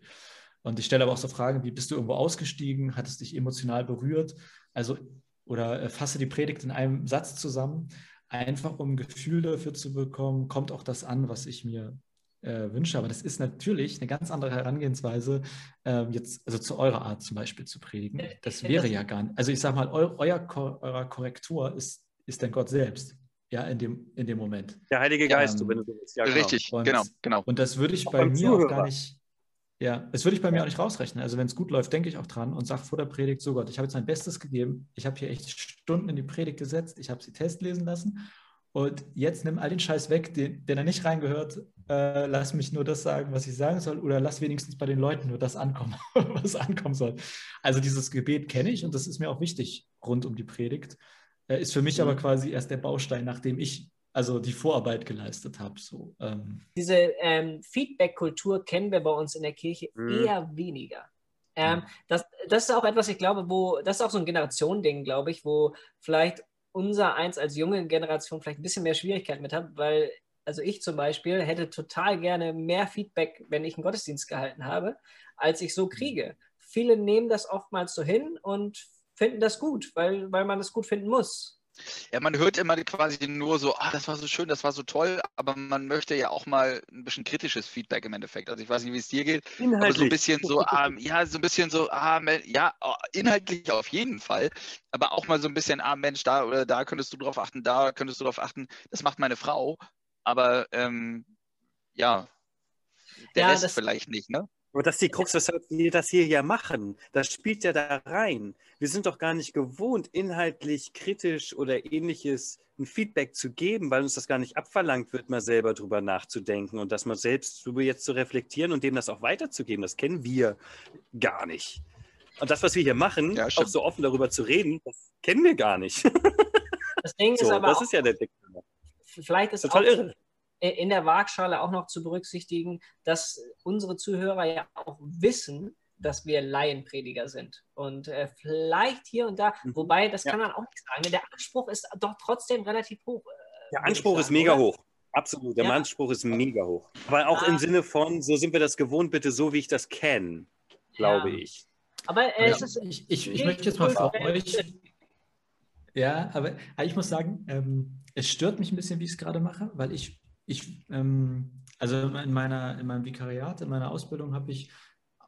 Und ich stelle aber auch so Fragen, wie bist du irgendwo ausgestiegen? Hat es dich emotional berührt? Also oder äh, fasse die Predigt in einem Satz zusammen, einfach um ein Gefühl dafür zu bekommen, kommt auch das an, was ich mir äh, wünsche. Aber das ist natürlich eine ganz andere Herangehensweise, äh, jetzt, also zu eurer Art zum Beispiel zu predigen. Das wäre ja gar nicht. Also ich sage mal, eu, euer, euer Korrektor ist, ist dann Gott selbst. Ja, in dem, in dem Moment. Der Heilige Geist, ähm, wenn du so willst. Ja, genau. Richtig, und, genau, genau. Und das würde ich auch bei mir Zuhörer. auch gar nicht, ja, das würde ich bei mir auch nicht rausrechnen. Also wenn es gut läuft, denke ich auch dran und sage vor der Predigt, so Gott, ich habe jetzt mein Bestes gegeben. Ich habe hier echt Stunden in die Predigt gesetzt. Ich habe sie testlesen lassen. Und jetzt nimm all den Scheiß weg, den, den er nicht reingehört. Äh, lass mich nur das sagen, was ich sagen soll. Oder lass wenigstens bei den Leuten nur das ankommen, [LAUGHS] was ankommen soll. Also dieses Gebet kenne ich und das ist mir auch wichtig rund um die Predigt. Äh, ist für mich mhm. aber quasi erst der Baustein, nachdem ich also die Vorarbeit geleistet habe. So, ähm. Diese ähm, Feedback-Kultur kennen wir bei uns in der Kirche mhm. eher weniger. Ähm, das, das ist auch etwas, ich glaube, wo, das ist auch so ein Generationending, glaube ich, wo vielleicht unser Eins als junge Generation vielleicht ein bisschen mehr Schwierigkeiten mit hat, weil, also ich zum Beispiel hätte total gerne mehr Feedback, wenn ich einen Gottesdienst gehalten habe, als ich so mhm. kriege. Viele nehmen das oftmals so hin und finden das gut, weil, weil man es gut finden muss. Ja, man hört immer quasi nur so, ah, das war so schön, das war so toll, aber man möchte ja auch mal ein bisschen kritisches Feedback im Endeffekt. Also ich weiß nicht, wie es dir geht, inhaltlich. aber so ein bisschen so, ah, ja, so ein bisschen so, ah, ja, oh, inhaltlich auf jeden Fall, aber auch mal so ein bisschen, ah, Mensch, da oder da könntest du drauf achten, da könntest du drauf achten. Das macht meine Frau, aber ähm, ja, der ja, Rest vielleicht nicht, ne? Aber das ist die Krux, weshalb wir das hier ja machen. Das spielt ja da rein. Wir sind doch gar nicht gewohnt, inhaltlich kritisch oder ähnliches ein Feedback zu geben, weil uns das gar nicht abverlangt wird, mal selber drüber nachzudenken und das mal selbst drüber jetzt zu reflektieren und dem das auch weiterzugeben. Das kennen wir gar nicht. Und das, was wir hier machen, ja, auch so offen darüber zu reden, das kennen wir gar nicht. Das Ding [LAUGHS] so, ist aber. Das auch, ist ja der Dick. Vielleicht ist Total auch, irre in der Waagschale auch noch zu berücksichtigen, dass unsere Zuhörer ja auch wissen, dass wir Laienprediger sind. Und äh, vielleicht hier und da, mhm. wobei, das ja. kann man auch nicht sagen. Der Anspruch ist doch trotzdem relativ hoch. Äh, der Anspruch sagen, ist mega oder? hoch. Absolut, der ja. Anspruch ist mega hoch. Aber auch ah. im Sinne von, so sind wir das gewohnt, bitte so, wie ich das kenne, glaube ja. ich. Aber äh, ja. ich, ich, ich möchte jetzt mal für euch. Ja, aber ich muss sagen, ähm, es stört mich ein bisschen, wie ich es gerade mache, weil ich ich, ähm, also in, meiner, in meinem Vikariat, in meiner Ausbildung habe ich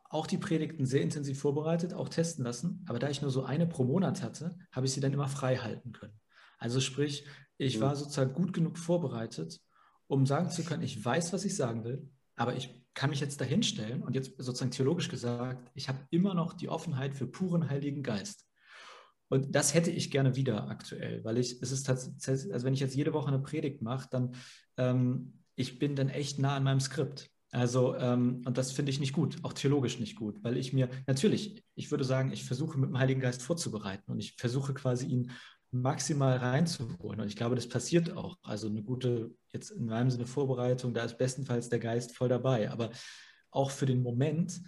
auch die Predigten sehr intensiv vorbereitet, auch testen lassen. Aber da ich nur so eine pro Monat hatte, habe ich sie dann immer frei halten können. Also sprich, ich war sozusagen gut genug vorbereitet, um sagen zu können, ich weiß, was ich sagen will, aber ich kann mich jetzt dahinstellen und jetzt sozusagen theologisch gesagt, ich habe immer noch die Offenheit für puren Heiligen Geist. Und das hätte ich gerne wieder aktuell, weil ich, es ist tatsächlich, also wenn ich jetzt jede Woche eine Predigt mache, dann, ähm, ich bin dann echt nah an meinem Skript. Also, ähm, und das finde ich nicht gut, auch theologisch nicht gut, weil ich mir, natürlich, ich würde sagen, ich versuche mit dem Heiligen Geist vorzubereiten und ich versuche quasi ihn maximal reinzuholen. Und ich glaube, das passiert auch. Also eine gute, jetzt in meinem Sinne Vorbereitung, da ist bestenfalls der Geist voll dabei. Aber auch für den Moment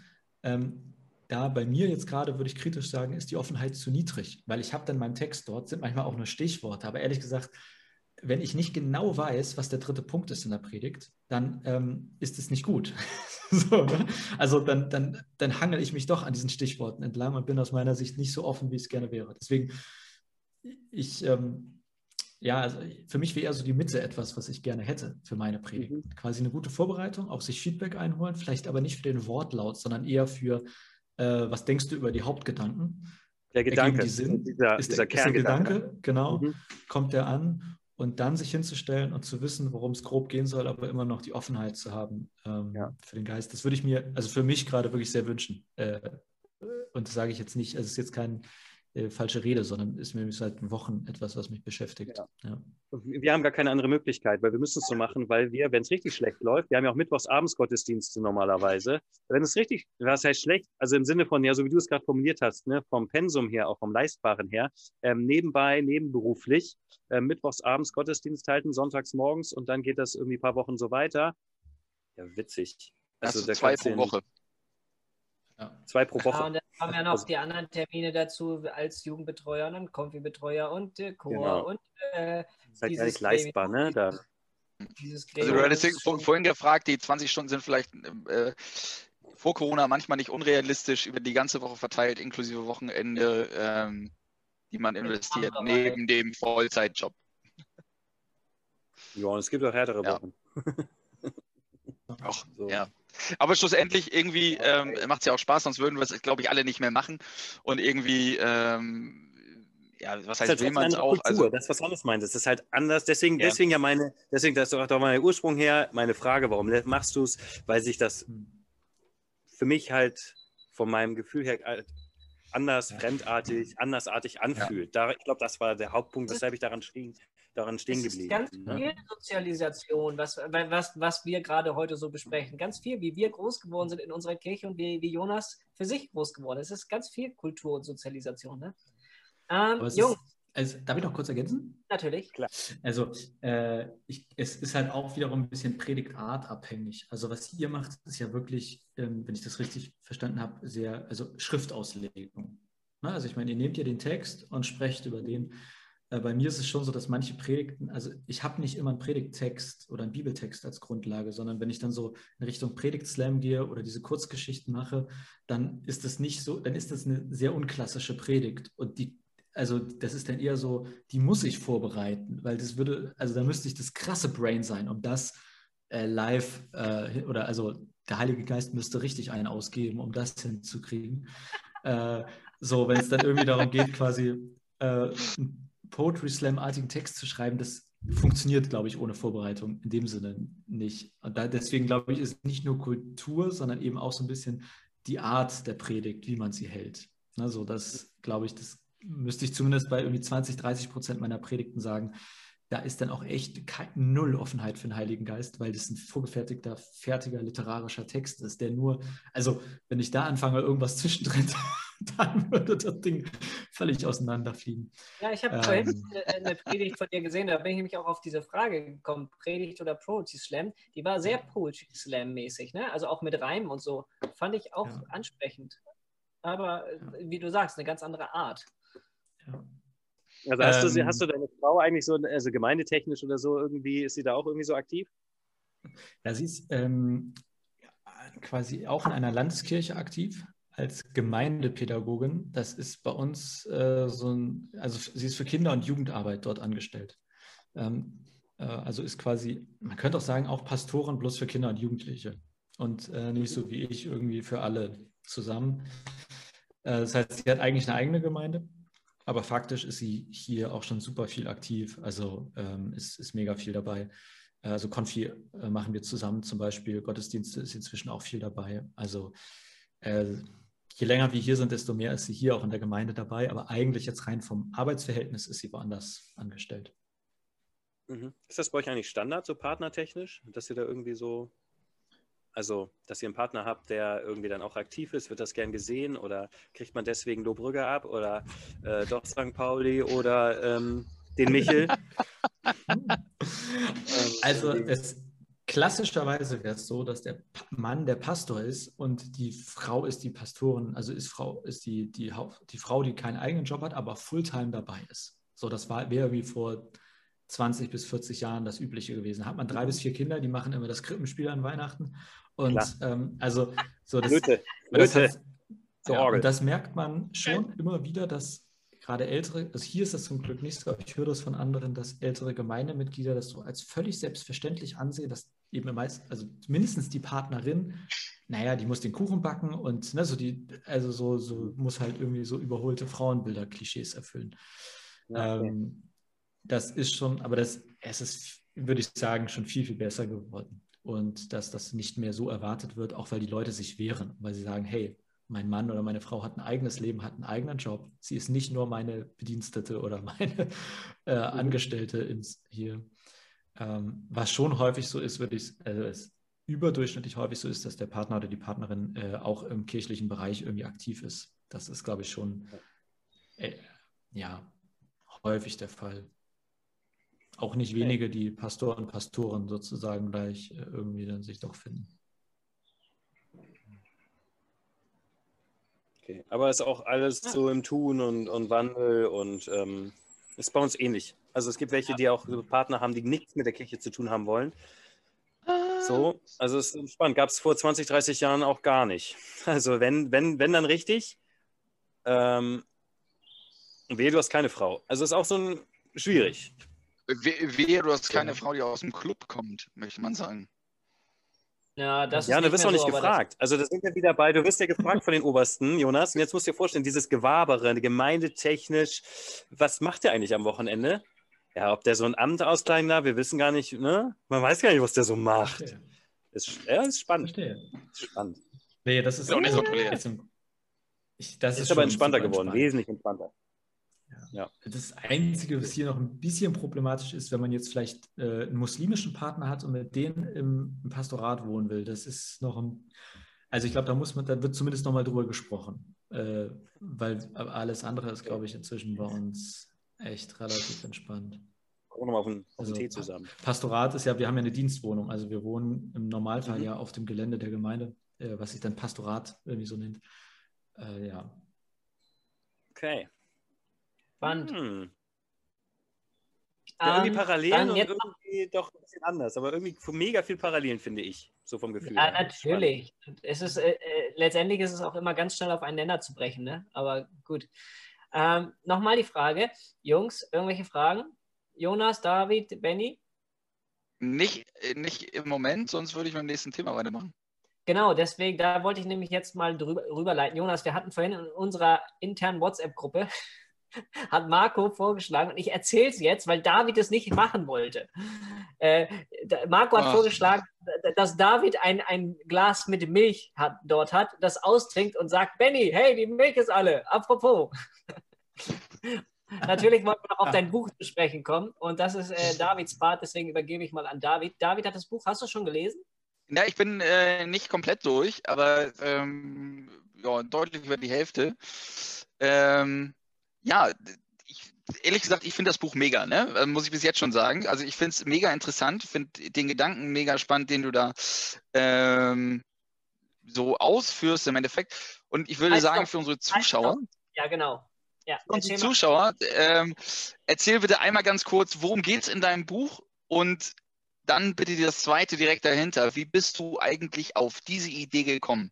ähm, da bei mir jetzt gerade, würde ich kritisch sagen, ist die Offenheit zu niedrig, weil ich habe dann meinen Text dort, sind manchmal auch nur Stichworte, aber ehrlich gesagt, wenn ich nicht genau weiß, was der dritte Punkt ist in der Predigt, dann ähm, ist es nicht gut. [LAUGHS] so, ne? Also dann, dann, dann hangel ich mich doch an diesen Stichworten entlang und bin aus meiner Sicht nicht so offen, wie es gerne wäre. Deswegen, ich, ähm, ja, also für mich wäre eher so die Mitte etwas, was ich gerne hätte für meine Predigt. Mhm. Quasi eine gute Vorbereitung, auch sich Feedback einholen, vielleicht aber nicht für den Wortlaut, sondern eher für, äh, was denkst du über die Hauptgedanken? Der Gedanke, die Sinn? dieser, ist, dieser der, Gedanke, genau, mhm. kommt der an und dann sich hinzustellen und zu wissen, worum es grob gehen soll, aber immer noch die Offenheit zu haben ähm, ja. für den Geist. Das würde ich mir, also für mich gerade wirklich sehr wünschen. Äh, und das sage ich jetzt nicht, also es ist jetzt kein, äh, falsche Rede, sondern ist mir seit Wochen etwas, was mich beschäftigt. Ja. Ja. Wir haben gar keine andere Möglichkeit, weil wir müssen es so machen, weil wir, wenn es richtig schlecht läuft, wir haben ja auch mittwochs abends Gottesdienste normalerweise. Wenn es richtig, was heißt schlecht? Also im Sinne von, ja, so wie du es gerade formuliert hast, ne, vom Pensum her, auch vom Leistbaren her, ähm, nebenbei, nebenberuflich, äh, mittwochs abends Gottesdienst halten, sonntags morgens und dann geht das irgendwie ein paar Wochen so weiter. Ja, witzig. Also, also zwei pro Woche. Ja. Zwei pro Woche. Ja, und dann haben ja noch also, die anderen Termine dazu als Jugendbetreuer und dann Konfi-Betreuer und äh, Chor genau. und äh, das ist halt gar nicht leistbar, ne? Da. Also du hattest vorhin gefragt, die 20 Stunden sind vielleicht äh, vor Corona manchmal nicht unrealistisch über die ganze Woche verteilt, inklusive Wochenende, ähm, die man investiert, neben dem Vollzeitjob. Ja, und es gibt auch härtere ja. Wochen. [LAUGHS] Auch, so. ja. Aber schlussendlich irgendwie ähm, macht es ja auch Spaß, sonst würden wir es, glaube ich, alle nicht mehr machen. Und irgendwie, ähm, ja, was heißt, halt will man es auch? Kultur, also, das, was Hannes meint, das ist halt anders. Deswegen, ja. deswegen ja meine, deswegen, das ist doch mein Ursprung her, meine Frage, warum machst du es? Weil sich das für mich halt von meinem Gefühl her halt anders, fremdartig, andersartig anfühlt. Ja. Da, ich glaube, das war der Hauptpunkt, weshalb ich daran stehen, daran stehen das geblieben ist ganz viel Sozialisation, was, was, was wir gerade heute so besprechen. Ganz viel, wie wir groß geworden sind in unserer Kirche und wie, wie Jonas für sich groß geworden ist. Es ist ganz viel Kultur und Sozialisation. Ne? Ähm, Jungs. Also, darf ich noch kurz ergänzen? Natürlich. Klar. Also, äh, ich, es ist halt auch wiederum ein bisschen Predigtartabhängig. Also, was ihr macht, ist ja wirklich, ähm, wenn ich das richtig verstanden habe, sehr, also Schriftauslegung. Ne? Also, ich meine, ihr nehmt ja den Text und sprecht über den. Äh, bei mir ist es schon so, dass manche Predigten, also ich habe nicht immer einen Predigttext oder einen Bibeltext als Grundlage, sondern wenn ich dann so in Richtung Predigtslam gehe oder diese Kurzgeschichten mache, dann ist das nicht so, dann ist das eine sehr unklassische Predigt. Und die also das ist dann eher so, die muss ich vorbereiten, weil das würde, also da müsste ich das krasse Brain sein, um das äh, live äh, oder also der Heilige Geist müsste richtig einen ausgeben, um das hinzukriegen. äh, so, wenn es dann irgendwie darum geht, quasi äh, einen Poetry Slam-artigen Text zu schreiben, das funktioniert, glaube ich, ohne Vorbereitung in dem Sinne nicht. Und da, deswegen glaube ich, ist nicht nur Kultur, sondern eben auch so ein bisschen die Art der Predigt, wie man sie hält. Also das, glaube ich, das müsste ich zumindest bei irgendwie 20, 30 Prozent meiner Predigten sagen, da ist dann auch echt null Offenheit für den Heiligen Geist, weil das ein vorgefertigter, fertiger literarischer Text ist, der nur, also wenn ich da anfange, irgendwas zwischendrin, [LAUGHS] dann würde das Ding völlig auseinanderfliegen. Ja, ich habe ähm, vorhin eine Predigt von dir gesehen, da bin ich nämlich auch auf diese Frage gekommen, Predigt oder Poetry Slam, die war sehr Poetry Slam mäßig, ne? also auch mit Reimen und so, fand ich auch ja. ansprechend. Aber ja. wie du sagst, eine ganz andere Art. Ja. Also hast, ähm, du, hast du deine Frau eigentlich so, also gemeindetechnisch oder so irgendwie, ist sie da auch irgendwie so aktiv? Ja, sie ist ähm, quasi auch in einer Landeskirche aktiv als Gemeindepädagogin. Das ist bei uns äh, so ein, also sie ist für Kinder- und Jugendarbeit dort angestellt. Ähm, äh, also ist quasi, man könnte auch sagen, auch Pastoren bloß für Kinder und Jugendliche. Und äh, nicht so wie ich irgendwie für alle zusammen. Äh, das heißt, sie hat eigentlich eine eigene Gemeinde aber faktisch ist sie hier auch schon super viel aktiv. Also ähm, ist, ist mega viel dabei. Also Konfi äh, machen wir zusammen zum Beispiel. Gottesdienste ist inzwischen auch viel dabei. Also äh, je länger wir hier sind, desto mehr ist sie hier auch in der Gemeinde dabei. Aber eigentlich jetzt rein vom Arbeitsverhältnis ist sie woanders angestellt. Mhm. Ist das bei euch eigentlich Standard, so partnertechnisch, dass ihr da irgendwie so also, dass ihr einen Partner habt, der irgendwie dann auch aktiv ist, wird das gern gesehen oder kriegt man deswegen Lobrügge ab oder äh, doch St. Pauli oder ähm, den Michel? [LAUGHS] also, es, klassischerweise wäre es so, dass der Mann der Pastor ist und die Frau ist die Pastorin, also ist Frau, ist die, die, die Frau, die keinen eigenen Job hat, aber Fulltime dabei ist. So, das wäre wie vor 20 bis 40 Jahren das Übliche gewesen. Hat man drei bis vier Kinder, die machen immer das Krippenspiel an Weihnachten. Und ähm, also so das, Flöte, das, Flöte. hat, ja, und das merkt man schon immer wieder, dass gerade ältere, also hier ist das zum Glück nicht so, aber ich höre das von anderen, dass ältere Gemeindemitglieder das so als völlig selbstverständlich ansehen, dass eben meist, also mindestens die Partnerin, naja, die muss den Kuchen backen und ne, so die, also so, so muss halt irgendwie so überholte Frauenbilder, Klischees erfüllen. Ja, okay. ähm, das ist schon, aber das, es ist, würde ich sagen, schon viel, viel besser geworden. Und dass das nicht mehr so erwartet wird, auch weil die Leute sich wehren, weil sie sagen, hey, mein Mann oder meine Frau hat ein eigenes Leben, hat einen eigenen Job. Sie ist nicht nur meine Bedienstete oder [LAUGHS] meine äh, mhm. Angestellte ins, hier. Ähm, was schon häufig so ist, würde ich, also es überdurchschnittlich häufig so ist, dass der Partner oder die Partnerin äh, auch im kirchlichen Bereich irgendwie aktiv ist. Das ist, glaube ich, schon äh, ja, häufig der Fall. Auch nicht wenige, die Pastor und Pastoren sozusagen gleich äh, irgendwie dann sich doch finden. Okay, aber ist auch alles so im Tun und, und Wandel und ähm, ist bei uns ähnlich. Also es gibt welche, die auch Partner haben, die nichts mit der Kirche zu tun haben wollen. So, also es ist spannend. Gab es vor 20, 30 Jahren auch gar nicht. [LAUGHS] Also wenn, wenn, wenn dann richtig, ähm, wehe, du hast keine Frau. Also ist auch so ein schwierig. Wehe, du hast keine ja. Frau, die aus dem Club kommt, möchte man sagen. Ja, das ja, du wirst auch nicht so, gefragt. Also das sind wir wieder bei, du wirst ja gefragt von den Obersten, Jonas. Und jetzt musst du dir vorstellen, dieses Gewabere, gemeindetechnisch, was macht der eigentlich am Wochenende? Ja, ob der so ein Amt ausgleichen darf, wir wissen gar nicht, ne? Man weiß gar nicht, was der so macht. Ist, ja, ist spannend. Verstehe. Ist spannend. Nee, das ist auch nicht so toll. Das ist, ist aber entspannter geworden, entspannt. wesentlich entspannter. Ja. Das Einzige, was hier noch ein bisschen problematisch ist, wenn man jetzt vielleicht äh, einen muslimischen Partner hat und mit denen im, im Pastorat wohnen will, das ist noch ein, also ich glaube, da muss man, da wird zumindest nochmal drüber gesprochen, äh, weil alles andere ist, glaube ich, inzwischen bei uns echt relativ entspannt. Gucken wir mal auf einen, auf also, Tee zusammen. Pastorat ist ja, wir haben ja eine Dienstwohnung, also wir wohnen im Normalfall mhm. ja auf dem Gelände der Gemeinde, äh, was sich dann Pastorat irgendwie so nennt. Äh, ja. Okay. Spannend. Hm. Ja, irgendwie ähm, Parallelen und irgendwie doch ein bisschen anders, aber irgendwie mega viel Parallelen, finde ich, so vom Gefühl. Ja, natürlich. Es ist, äh, äh, letztendlich ist es auch immer ganz schnell auf einen Nenner zu brechen, ne? aber gut. Ähm, Nochmal die Frage, Jungs, irgendwelche Fragen? Jonas, David, Benny? Nicht, äh, nicht im Moment, sonst würde ich beim nächsten Thema weitermachen. Genau, deswegen, da wollte ich nämlich jetzt mal drüber, rüberleiten. Jonas, wir hatten vorhin in unserer internen WhatsApp-Gruppe hat Marco vorgeschlagen und ich erzähle es jetzt, weil David es nicht machen wollte. Äh, Marco hat Ach. vorgeschlagen, dass David ein, ein Glas mit Milch hat, dort hat, das austrinkt und sagt, Benny, hey, die Milch ist alle, apropos. [LAUGHS] Natürlich wollten wir noch auf dein Buch zu sprechen kommen und das ist äh, Davids Part, deswegen übergebe ich mal an David. David hat das Buch, hast du schon gelesen? Ja, ich bin äh, nicht komplett durch, aber ähm, ja, deutlich über die Hälfte. Ähm, ja, ich, ehrlich gesagt, ich finde das Buch mega, ne? Äh, muss ich bis jetzt schon sagen. Also ich finde es mega interessant, finde den Gedanken mega spannend, den du da ähm, so ausführst im Endeffekt. Und ich würde also, sagen, für unsere Zuschauer. Ja, genau. Ja, für unsere Zuschauer, ähm, erzähl bitte einmal ganz kurz, worum geht es in deinem Buch und dann bitte das zweite direkt dahinter. Wie bist du eigentlich auf diese Idee gekommen?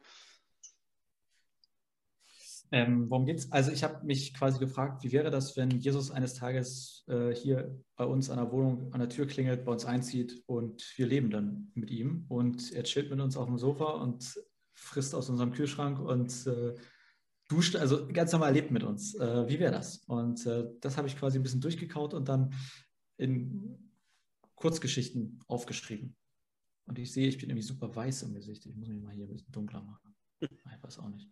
Ähm, worum geht's? Also ich habe mich quasi gefragt, wie wäre das, wenn Jesus eines Tages äh, hier bei uns an der Wohnung an der Tür klingelt, bei uns einzieht und wir leben dann mit ihm und er chillt mit uns auf dem Sofa und frisst aus unserem Kühlschrank und äh, duscht, also ganz normal lebt mit uns. Äh, wie wäre das? Und äh, das habe ich quasi ein bisschen durchgekaut und dann in Kurzgeschichten aufgeschrieben. Und ich sehe, ich bin irgendwie super weiß im Gesicht. Ich muss mich mal hier ein bisschen dunkler machen. Ich weiß auch nicht.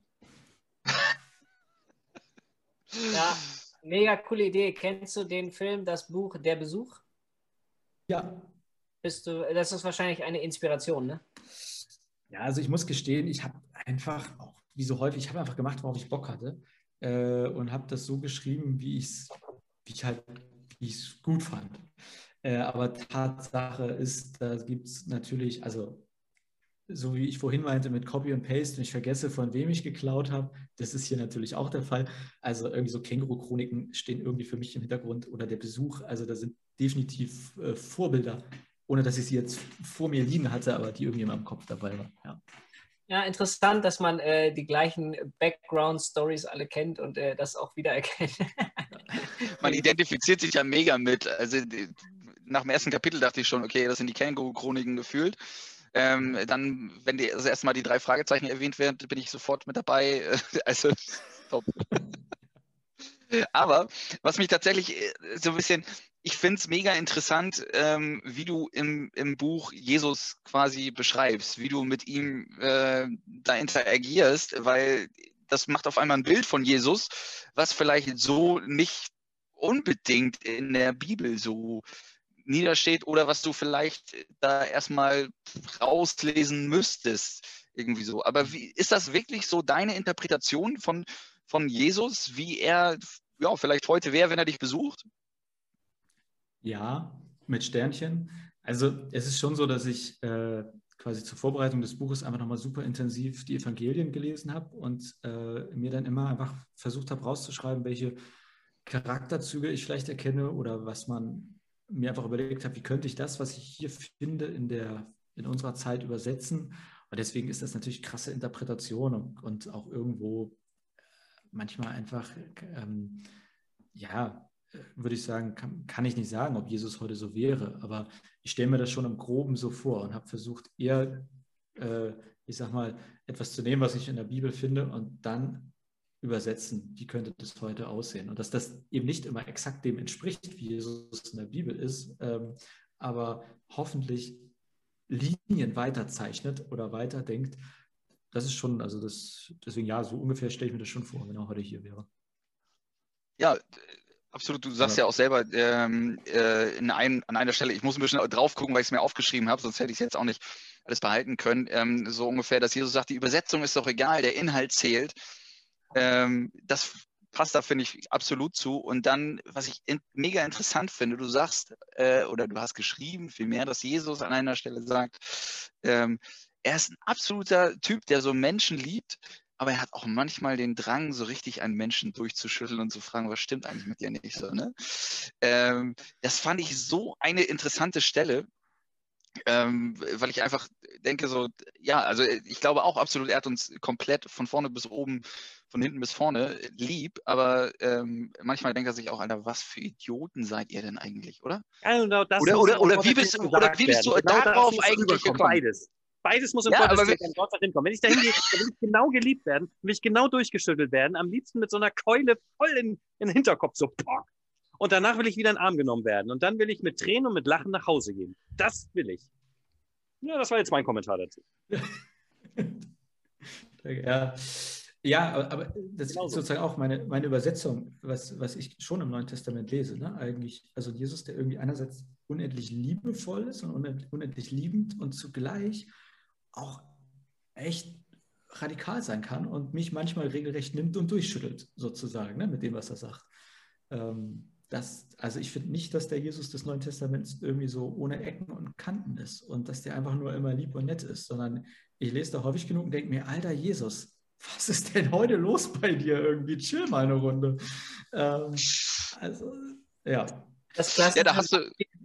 Ja, mega coole Idee. Kennst du den Film, das Buch Der Besuch? Ja. Bist du, das ist wahrscheinlich eine Inspiration, ne? Ja, also ich muss gestehen, ich habe einfach, auch wie so häufig, ich habe einfach gemacht, worauf ich Bock hatte äh, und habe das so geschrieben, wie, ich's, wie ich halt, wie es gut fand. Äh, aber Tatsache ist, da gibt es natürlich, also so wie ich vorhin meinte mit Copy und Paste und ich vergesse, von wem ich geklaut habe, das ist hier natürlich auch der Fall. Also irgendwie so Känguru-Chroniken stehen irgendwie für mich im Hintergrund oder der Besuch. Also da sind definitiv äh, Vorbilder, ohne dass ich sie jetzt vor mir liegen hatte, aber die irgendwie in meinem Kopf dabei waren. Ja. Ja, interessant, dass man äh, die gleichen Background-Stories alle kennt und äh, das auch wiedererkennt. [LAUGHS] man identifiziert sich ja mega mit. Also nach dem ersten Kapitel dachte ich schon, okay, das sind die Känguru-Chroniken gefühlt. Ähm, dann, wenn die, also erstmal die drei Fragezeichen erwähnt werden, bin ich sofort mit dabei. [LAUGHS] Also, top. Aber was mich tatsächlich äh, so ein bisschen, ich finde es mega interessant, ähm, wie du im, im Buch Jesus quasi beschreibst, wie du mit ihm äh, da interagierst, weil das macht auf einmal ein Bild von Jesus, was vielleicht so nicht unbedingt in der Bibel so niedersteht oder was du vielleicht da erstmal rauslesen müsstest. Irgendwie so. Aber wie, ist das wirklich so deine Interpretation von, von Jesus, wie er ja, vielleicht heute wäre, wenn er dich besucht? Ja, mit Sternchen. Also es ist schon so, dass ich äh, quasi zur Vorbereitung des Buches einfach nochmal super intensiv die Evangelien gelesen habe und äh, mir dann immer einfach versucht habe rauszuschreiben, welche Charakterzüge ich vielleicht erkenne oder was man mir einfach überlegt habe, wie könnte ich das, was ich hier finde, in, der, in unserer Zeit übersetzen. Und deswegen ist das natürlich krasse Interpretation und, und auch irgendwo äh, manchmal einfach, ähm, ja, äh, würde ich sagen, kann, kann, ich nicht sagen, ob Jesus heute so wäre, aber ich stelle mir das schon im Groben so vor und habe versucht, eher, äh, ich sag mal, etwas zu nehmen, was ich in der Bibel finde und dann übersetzen, wie könnte das heute aussehen. Und dass das eben nicht immer exakt dem entspricht, wie Jesus in der Bibel ist, ähm, aber hoffentlich Linien weiterzeichnet oder weiterdenkt. Das ist schon, also das, deswegen ja, so ungefähr stelle ich mir das schon vor, wenn er heute hier wäre. Ja, absolut. Du sagst ja, ja auch selber ähm, äh, in ein, an einer Stelle, ich muss ein bisschen drauf gucken, weil ich es mir aufgeschrieben habe, sonst hätte ich es jetzt auch nicht alles behalten können. Ähm, so ungefähr, dass Jesus sagt, die Übersetzung ist doch egal, der Inhalt zählt. Ähm, das passt da, finde ich, absolut zu. Und dann, was ich in, mega interessant finde, du sagst, äh, oder du hast geschrieben, vielmehr, dass Jesus an einer Stelle sagt, ähm, er ist ein absoluter Typ, der so Menschen liebt, aber er hat auch manchmal den Drang, so richtig einen Menschen durchzuschütteln und zu fragen, was stimmt eigentlich mit dir nicht so. Ne? Ähm, das fand ich so eine interessante Stelle, ähm, weil ich einfach denke, so, ja, also ich glaube auch absolut, er hat uns komplett von vorne bis oben von hinten bis vorne lieb, aber ähm, manchmal denkt er sich auch, Alter, was für Idioten seid ihr denn eigentlich, oder? Ja, genau das oder, oder, oder, wie bist, oder wie bist du genau darauf eigentlich gekommen? Beides. Beides muss im ja, Gottesdienst dort hinkommen. Wenn ich da hingehe, [LAUGHS] dann will ich genau geliebt werden, will ich genau durchgeschüttelt werden, am liebsten mit so einer Keule voll in, in den Hinterkopf, so pock. Und danach will ich wieder in den Arm genommen werden. Und dann will ich mit Tränen und mit Lachen nach Hause gehen. Das will ich. Ja, das war jetzt mein Kommentar dazu. [LAUGHS] ja. Ja, aber das genau ist sozusagen auch meine, meine Übersetzung, was, was ich schon im Neuen Testament lese. Ne? Eigentlich, also Jesus, der irgendwie einerseits unendlich liebevoll ist und unendlich liebend und zugleich auch echt radikal sein kann und mich manchmal regelrecht nimmt und durchschüttelt, sozusagen, ne? mit dem, was er sagt. Ähm, das, also ich finde nicht, dass der Jesus des Neuen Testaments irgendwie so ohne Ecken und Kanten ist und dass der einfach nur immer lieb und nett ist, sondern ich lese da häufig genug und denke mir, alter Jesus, was ist denn heute los bei dir irgendwie? Chill mal eine Runde. Ähm, also, ja. Das klassische, ja, da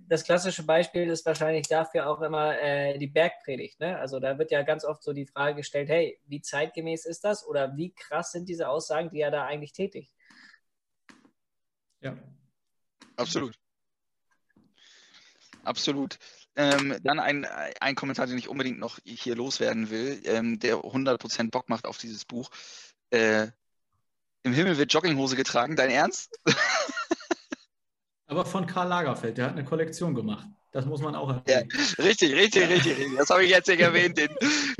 das klassische, Beispiel ist wahrscheinlich dafür auch immer äh, die Bergpredigt. Ne? Also da wird ja ganz oft so die Frage gestellt, hey, wie zeitgemäß ist das oder wie krass sind diese Aussagen, die er da eigentlich tätigt? Ja. Absolut. Absolut. Ähm, dann ein, ein Kommentar, den ich unbedingt noch hier loswerden will, ähm, der 100% Bock macht auf dieses Buch. Äh, Im Himmel wird Jogginghose getragen, dein Ernst? [LAUGHS] Aber von Karl Lagerfeld, der hat eine Kollektion gemacht. Das muss man auch erwähnen. Ja, richtig, richtig, richtig, richtig. Das habe ich jetzt nicht erwähnt. Den,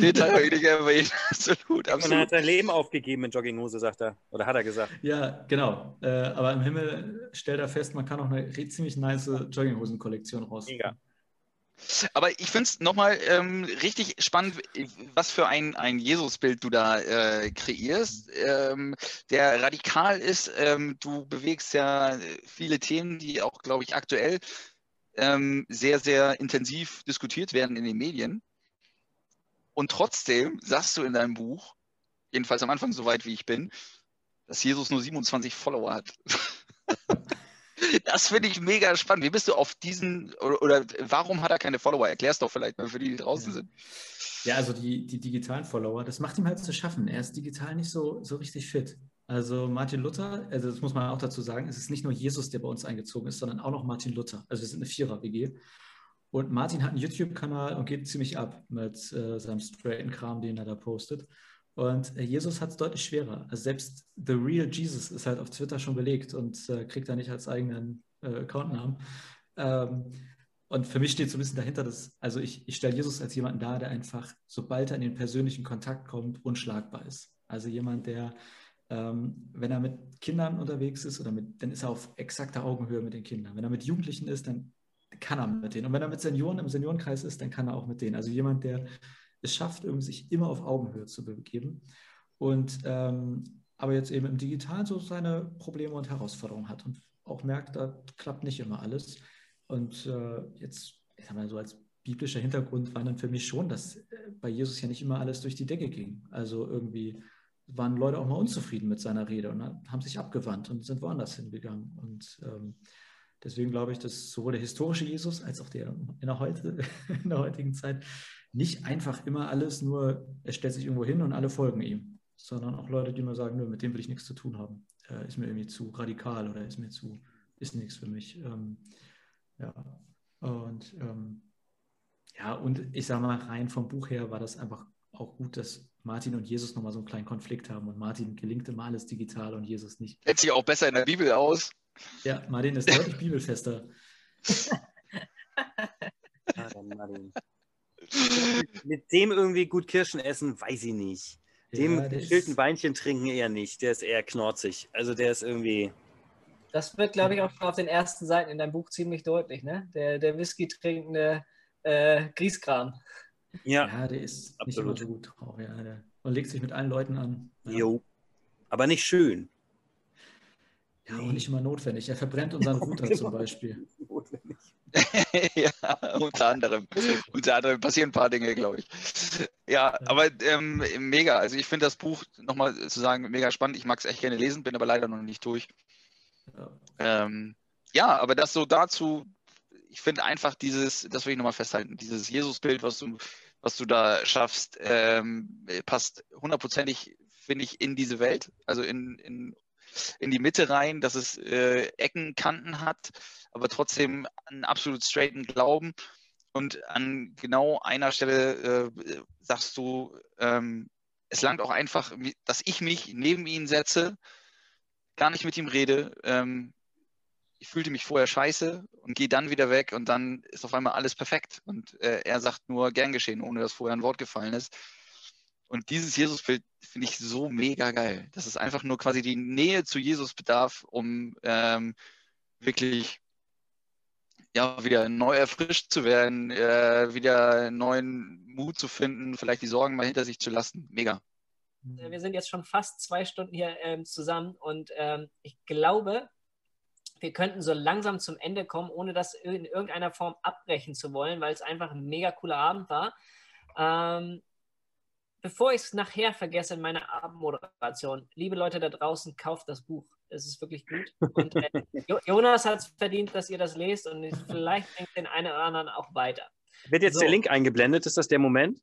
den Teil habe ich nicht erwähnt. Absolut, [LAUGHS] absolut. Und er hat sein Leben aufgegeben in Jogginghose, sagt er. Oder hat er gesagt? Ja, genau. Äh, aber im Himmel stellt er fest, man kann auch eine ziemlich nice Jogginghosen-Kollektion raus. Mega. Aber ich finde es nochmal ähm, richtig spannend, was für ein, ein Jesus-Bild du da äh, kreierst, ähm, der radikal ist. Ähm, du bewegst ja viele Themen, die auch, glaube ich, aktuell ähm, sehr, sehr intensiv diskutiert werden in den Medien. Und trotzdem sagst du in deinem Buch, jedenfalls am Anfang so weit wie ich bin, dass Jesus nur 27 Follower hat. [LAUGHS] Das finde ich mega spannend. Wie bist du auf diesen, oder, oder warum hat er keine Follower? Erklär es doch vielleicht mal für die, die draußen Ja. sind. Ja, also die, die digitalen Follower, das macht ihm halt zu schaffen. Er ist digital nicht so, so richtig fit. Also Martin Luther, also das muss man auch dazu sagen, es ist nicht nur Jesus, der bei uns eingezogen ist, sondern auch noch Martin Luther. Also wir sind eine Vierer-WG. Und Martin hat einen YouTube-Kanal und geht ziemlich ab mit äh, seinem straighten Kram, den er da postet. Und äh, Jesus hat es deutlich schwerer. Also selbst The Real Jesus ist halt auf Twitter schon belegt und äh, kriegt da nicht als eigenen äh, Accountnamen. Ähm, und für mich steht so ein bisschen dahinter, dass, also ich, ich stelle Jesus als jemanden dar, der einfach, sobald er in den persönlichen Kontakt kommt, unschlagbar ist. Also jemand, der, ähm, wenn er mit Kindern unterwegs ist oder mit, dann ist er auf exakter Augenhöhe mit den Kindern. Wenn er mit Jugendlichen ist, dann kann er mit denen. Und wenn er mit Senioren im Seniorenkreis ist, dann kann er auch mit denen. Also jemand, der es schafft, irgendwie sich immer auf Augenhöhe zu begeben. Und ähm, aber jetzt eben im Digitalen so seine Probleme und Herausforderungen hat und auch merkt, da klappt nicht immer alles. Und äh, jetzt, ich sag mal so als biblischer Hintergrund war dann für mich schon, dass äh, bei Jesus ja nicht immer alles durch die Decke ging. Also irgendwie waren Leute auch mal unzufrieden mit seiner Rede und haben sich abgewandt und sind woanders hingegangen. Und ähm, deswegen glaube ich, dass sowohl der historische Jesus als auch der in der, heute, [LAUGHS] in der heutigen Zeit nicht einfach immer alles nur, er stellt sich irgendwo hin und alle folgen ihm, sondern auch Leute, die nur sagen, nö, mit dem will ich nichts zu tun haben. Äh, ist mir irgendwie zu radikal oder ist mir zu, ist nichts für mich. Ähm, ja, und ähm, ja, und ich sage mal, rein vom Buch her war das einfach auch gut, dass Martin und Jesus nochmal so einen kleinen Konflikt haben und Martin gelingt immer alles digital und Jesus nicht. Kennt sich auch besser in der Bibel aus. Ja, Martin ist deutlich bibelfester. [LAUGHS] Martin, Martin. [LAUGHS] Mit dem irgendwie gut Kirschen essen, weiß ich nicht. Dem Ja, Weinchen trinken eher nicht. Der ist eher knorzig. Also der ist irgendwie. Das wird, glaube ich, auch schon auf den ersten Seiten in deinem Buch ziemlich deutlich, ne? Der, der Whisky trinkende äh, Grieskram. Ja, Ja, der ist nicht Absolut. immer so gut drauf. Ja, der, und legt sich mit allen Leuten an. Ja. jo. Aber nicht schön. Ja, auch nicht immer notwendig. Er verbrennt unseren [LAUGHS] Router Genau. zum Beispiel. [LAUGHS] Ja, unter anderem. unter anderem passieren ein paar Dinge, glaube ich. Ja, aber ähm, mega. Also ich finde das Buch, nochmal zu sagen, mega spannend. Ich mag es echt gerne lesen, bin aber leider noch nicht durch. Ja. Ähm, ja, aber das so dazu, ich finde einfach dieses, das will ich nochmal festhalten, dieses Jesusbild, was du, was du da schaffst, ähm, passt hundertprozentig, finde ich, in diese Welt, also in, in, in die Mitte rein, dass es äh, Ecken, Kanten hat, aber trotzdem einen absolut straighten Glauben. Und an genau einer Stelle äh, sagst du, ähm, es langt auch einfach, dass ich mich neben ihn setze, gar nicht mit ihm rede. Ähm, ich fühlte mich vorher scheiße und gehe dann wieder weg und dann ist auf einmal alles perfekt. Und äh, er sagt nur gern geschehen, ohne dass vorher ein Wort gefallen ist. Und dieses Jesusbild finde ich so mega geil. Dass es einfach nur quasi die Nähe zu Jesus bedarf, um ähm, wirklich ja, wieder neu erfrischt zu werden, äh, wieder neuen Mut zu finden, vielleicht die Sorgen mal hinter sich zu lassen. Mega. Äh, Wir sind jetzt schon fast zwei Stunden hier ähm, zusammen und ähm, ich glaube, wir könnten so langsam zum Ende kommen, ohne das in irgendeiner Form abbrechen zu wollen, weil es einfach ein mega cooler Abend war. Ähm, bevor ich es nachher vergesse in meiner Abendmoderation, liebe Leute da draußen, kauft das Buch. Es ist wirklich gut. Und äh, [LAUGHS] Jo- Jonas hat es verdient, dass ihr das lest und vielleicht bringt den einen oder anderen auch weiter. Wird jetzt So. der Link eingeblendet? Ist das der Moment?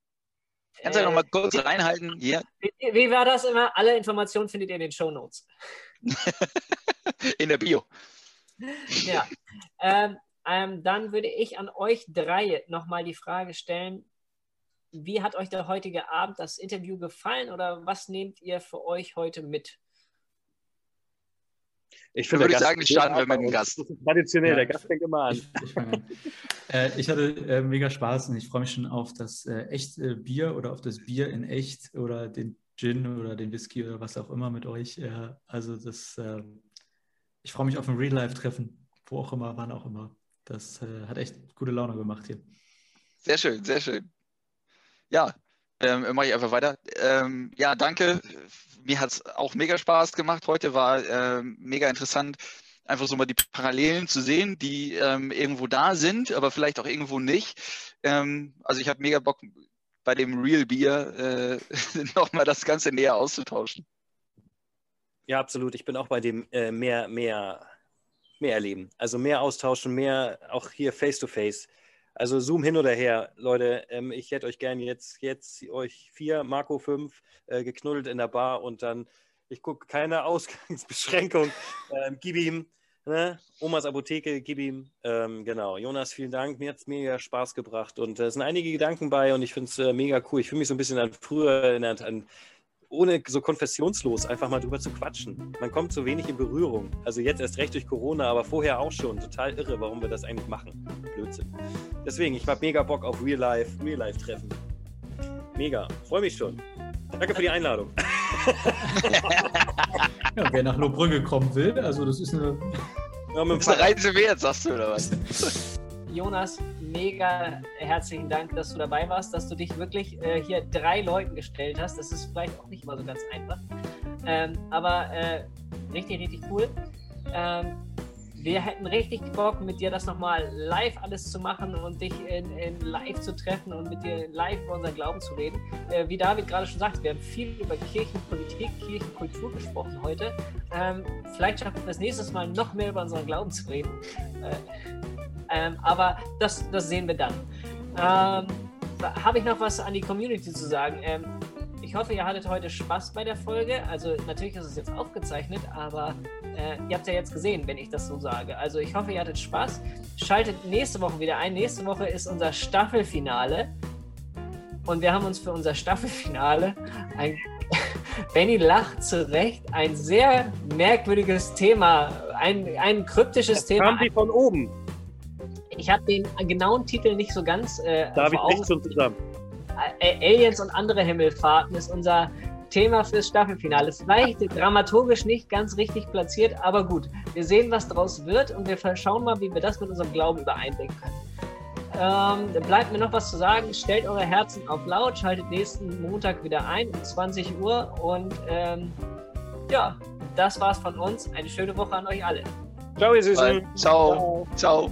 Kannst du ja noch mal Äh, kurz reinhalten? Hier, wie, wie war das immer? Alle Informationen findet ihr in den Show Notes. [LAUGHS] in der Bio. Ja, ähm, ähm, dann würde ich an euch drei nochmal die Frage stellen, wie hat euch der heutige Abend, das Interview gefallen oder was nehmt ihr für euch heute mit? Ich Dann würde ich sagen, starten wir mit dem Gast. Das ist traditionell, Ja, der Gast fängt immer an. Ich, ich, an. [LAUGHS] äh, ich hatte äh, mega Spaß und ich freue mich schon auf das äh, echte Bier oder auf das Bier in echt oder den Gin oder den Whisky oder was auch immer mit euch. Äh, also das, äh, ich freue mich auf ein Real-Life-Treffen, wo auch immer, wann auch immer. Das äh, hat echt gute Laune gemacht hier. Sehr schön, sehr schön. Ja, ähm, mache ich einfach weiter. Ähm, ja, danke. Mir hat es auch mega Spaß gemacht. Heute war ähm, mega interessant, einfach so mal die Parallelen zu sehen, die ähm, irgendwo da sind, aber vielleicht auch irgendwo nicht. Ähm, also ich habe mega Bock, bei dem Real Beer äh, [LAUGHS] nochmal das Ganze näher auszutauschen. Ja, absolut. Ich bin auch bei dem äh, mehr, mehr mehr erleben. Also mehr austauschen, mehr auch hier face-to-face. Also Zoom hin oder her, Leute. Ähm, ich hätte euch gerne jetzt, jetzt euch vier, Marco fünf, äh, geknuddelt in der Bar und dann, ich gucke keine [LAUGHS] Ausgangsbeschränkung. Ähm, gib ihm, ne? Omas Apotheke, gib ihm. Ähm, genau. Jonas, vielen Dank. Mir hat es mega Spaß gebracht und äh, es sind einige Gedanken bei und ich finde es äh, mega cool. Ich fühle mich so ein bisschen an früher erinnert, an ohne so konfessionslos einfach mal drüber zu quatschen. Man kommt so wenig in Berührung. Also jetzt erst recht durch Corona, aber vorher auch schon. Total irre, warum wir das eigentlich machen. Blödsinn. Deswegen, ich habe mega Bock auf Real Life, Real Life Treffen. Mega. Freue mich schon. Danke für die Einladung. [LAUGHS] ja, wer nach Lohbrügge kommen will, also das ist eine. Ja, das ist eine Reise wert, sagst du, oder was? [LAUGHS] Jonas, mega herzlichen Dank, dass du dabei warst, dass du dich wirklich äh, hier drei Leuten gestellt hast. Das ist vielleicht auch nicht immer so ganz einfach. Ähm, aber äh, richtig, richtig cool. Ähm, wir hätten richtig Bock, mit dir das nochmal live alles zu machen und dich in, in, live zu treffen und mit dir live über unseren Glauben zu reden. Äh, wie David gerade schon sagt, wir haben viel über Kirchenpolitik, Kirchenkultur gesprochen heute. Ähm, vielleicht schaffen wir das nächstes Mal noch mehr über unseren Glauben zu reden. Äh, ähm, aber das, das sehen wir dann. Ähm, Habe ich noch was an die Community zu sagen? Ähm, ich hoffe, ihr hattet heute Spaß bei der Folge. Also natürlich ist es jetzt aufgezeichnet, aber äh, ihr habt ja jetzt gesehen, wenn ich das so sage. Also ich hoffe, ihr hattet Spaß. Schaltet nächste Woche wieder ein. Nächste Woche ist unser Staffelfinale. Und wir haben uns für unser Staffelfinale ein [LAUGHS] Benny lacht zu Recht. Ein sehr merkwürdiges Thema, ein, ein kryptisches das Thema. Kam die von oben? Ich habe den genauen Titel nicht so ganz. Äh, David bricht schon zusammen. Aliens und andere Himmelfahrten ist unser Thema fürs Staffelfinale. Vielleicht dramaturgisch nicht ganz richtig platziert, aber gut. Wir sehen, was daraus wird und wir schauen mal, wie wir das mit unserem Glauben übereinbringen können. Ähm, bleibt mir noch was zu sagen. Stellt eure Herzen auf laut, schaltet nächsten Montag wieder ein um 20 Uhr und ähm, ja, das war's von uns. Eine schöne Woche an euch alle. Ciao, ihr Süßen. Ciao. Ciao. Ciao.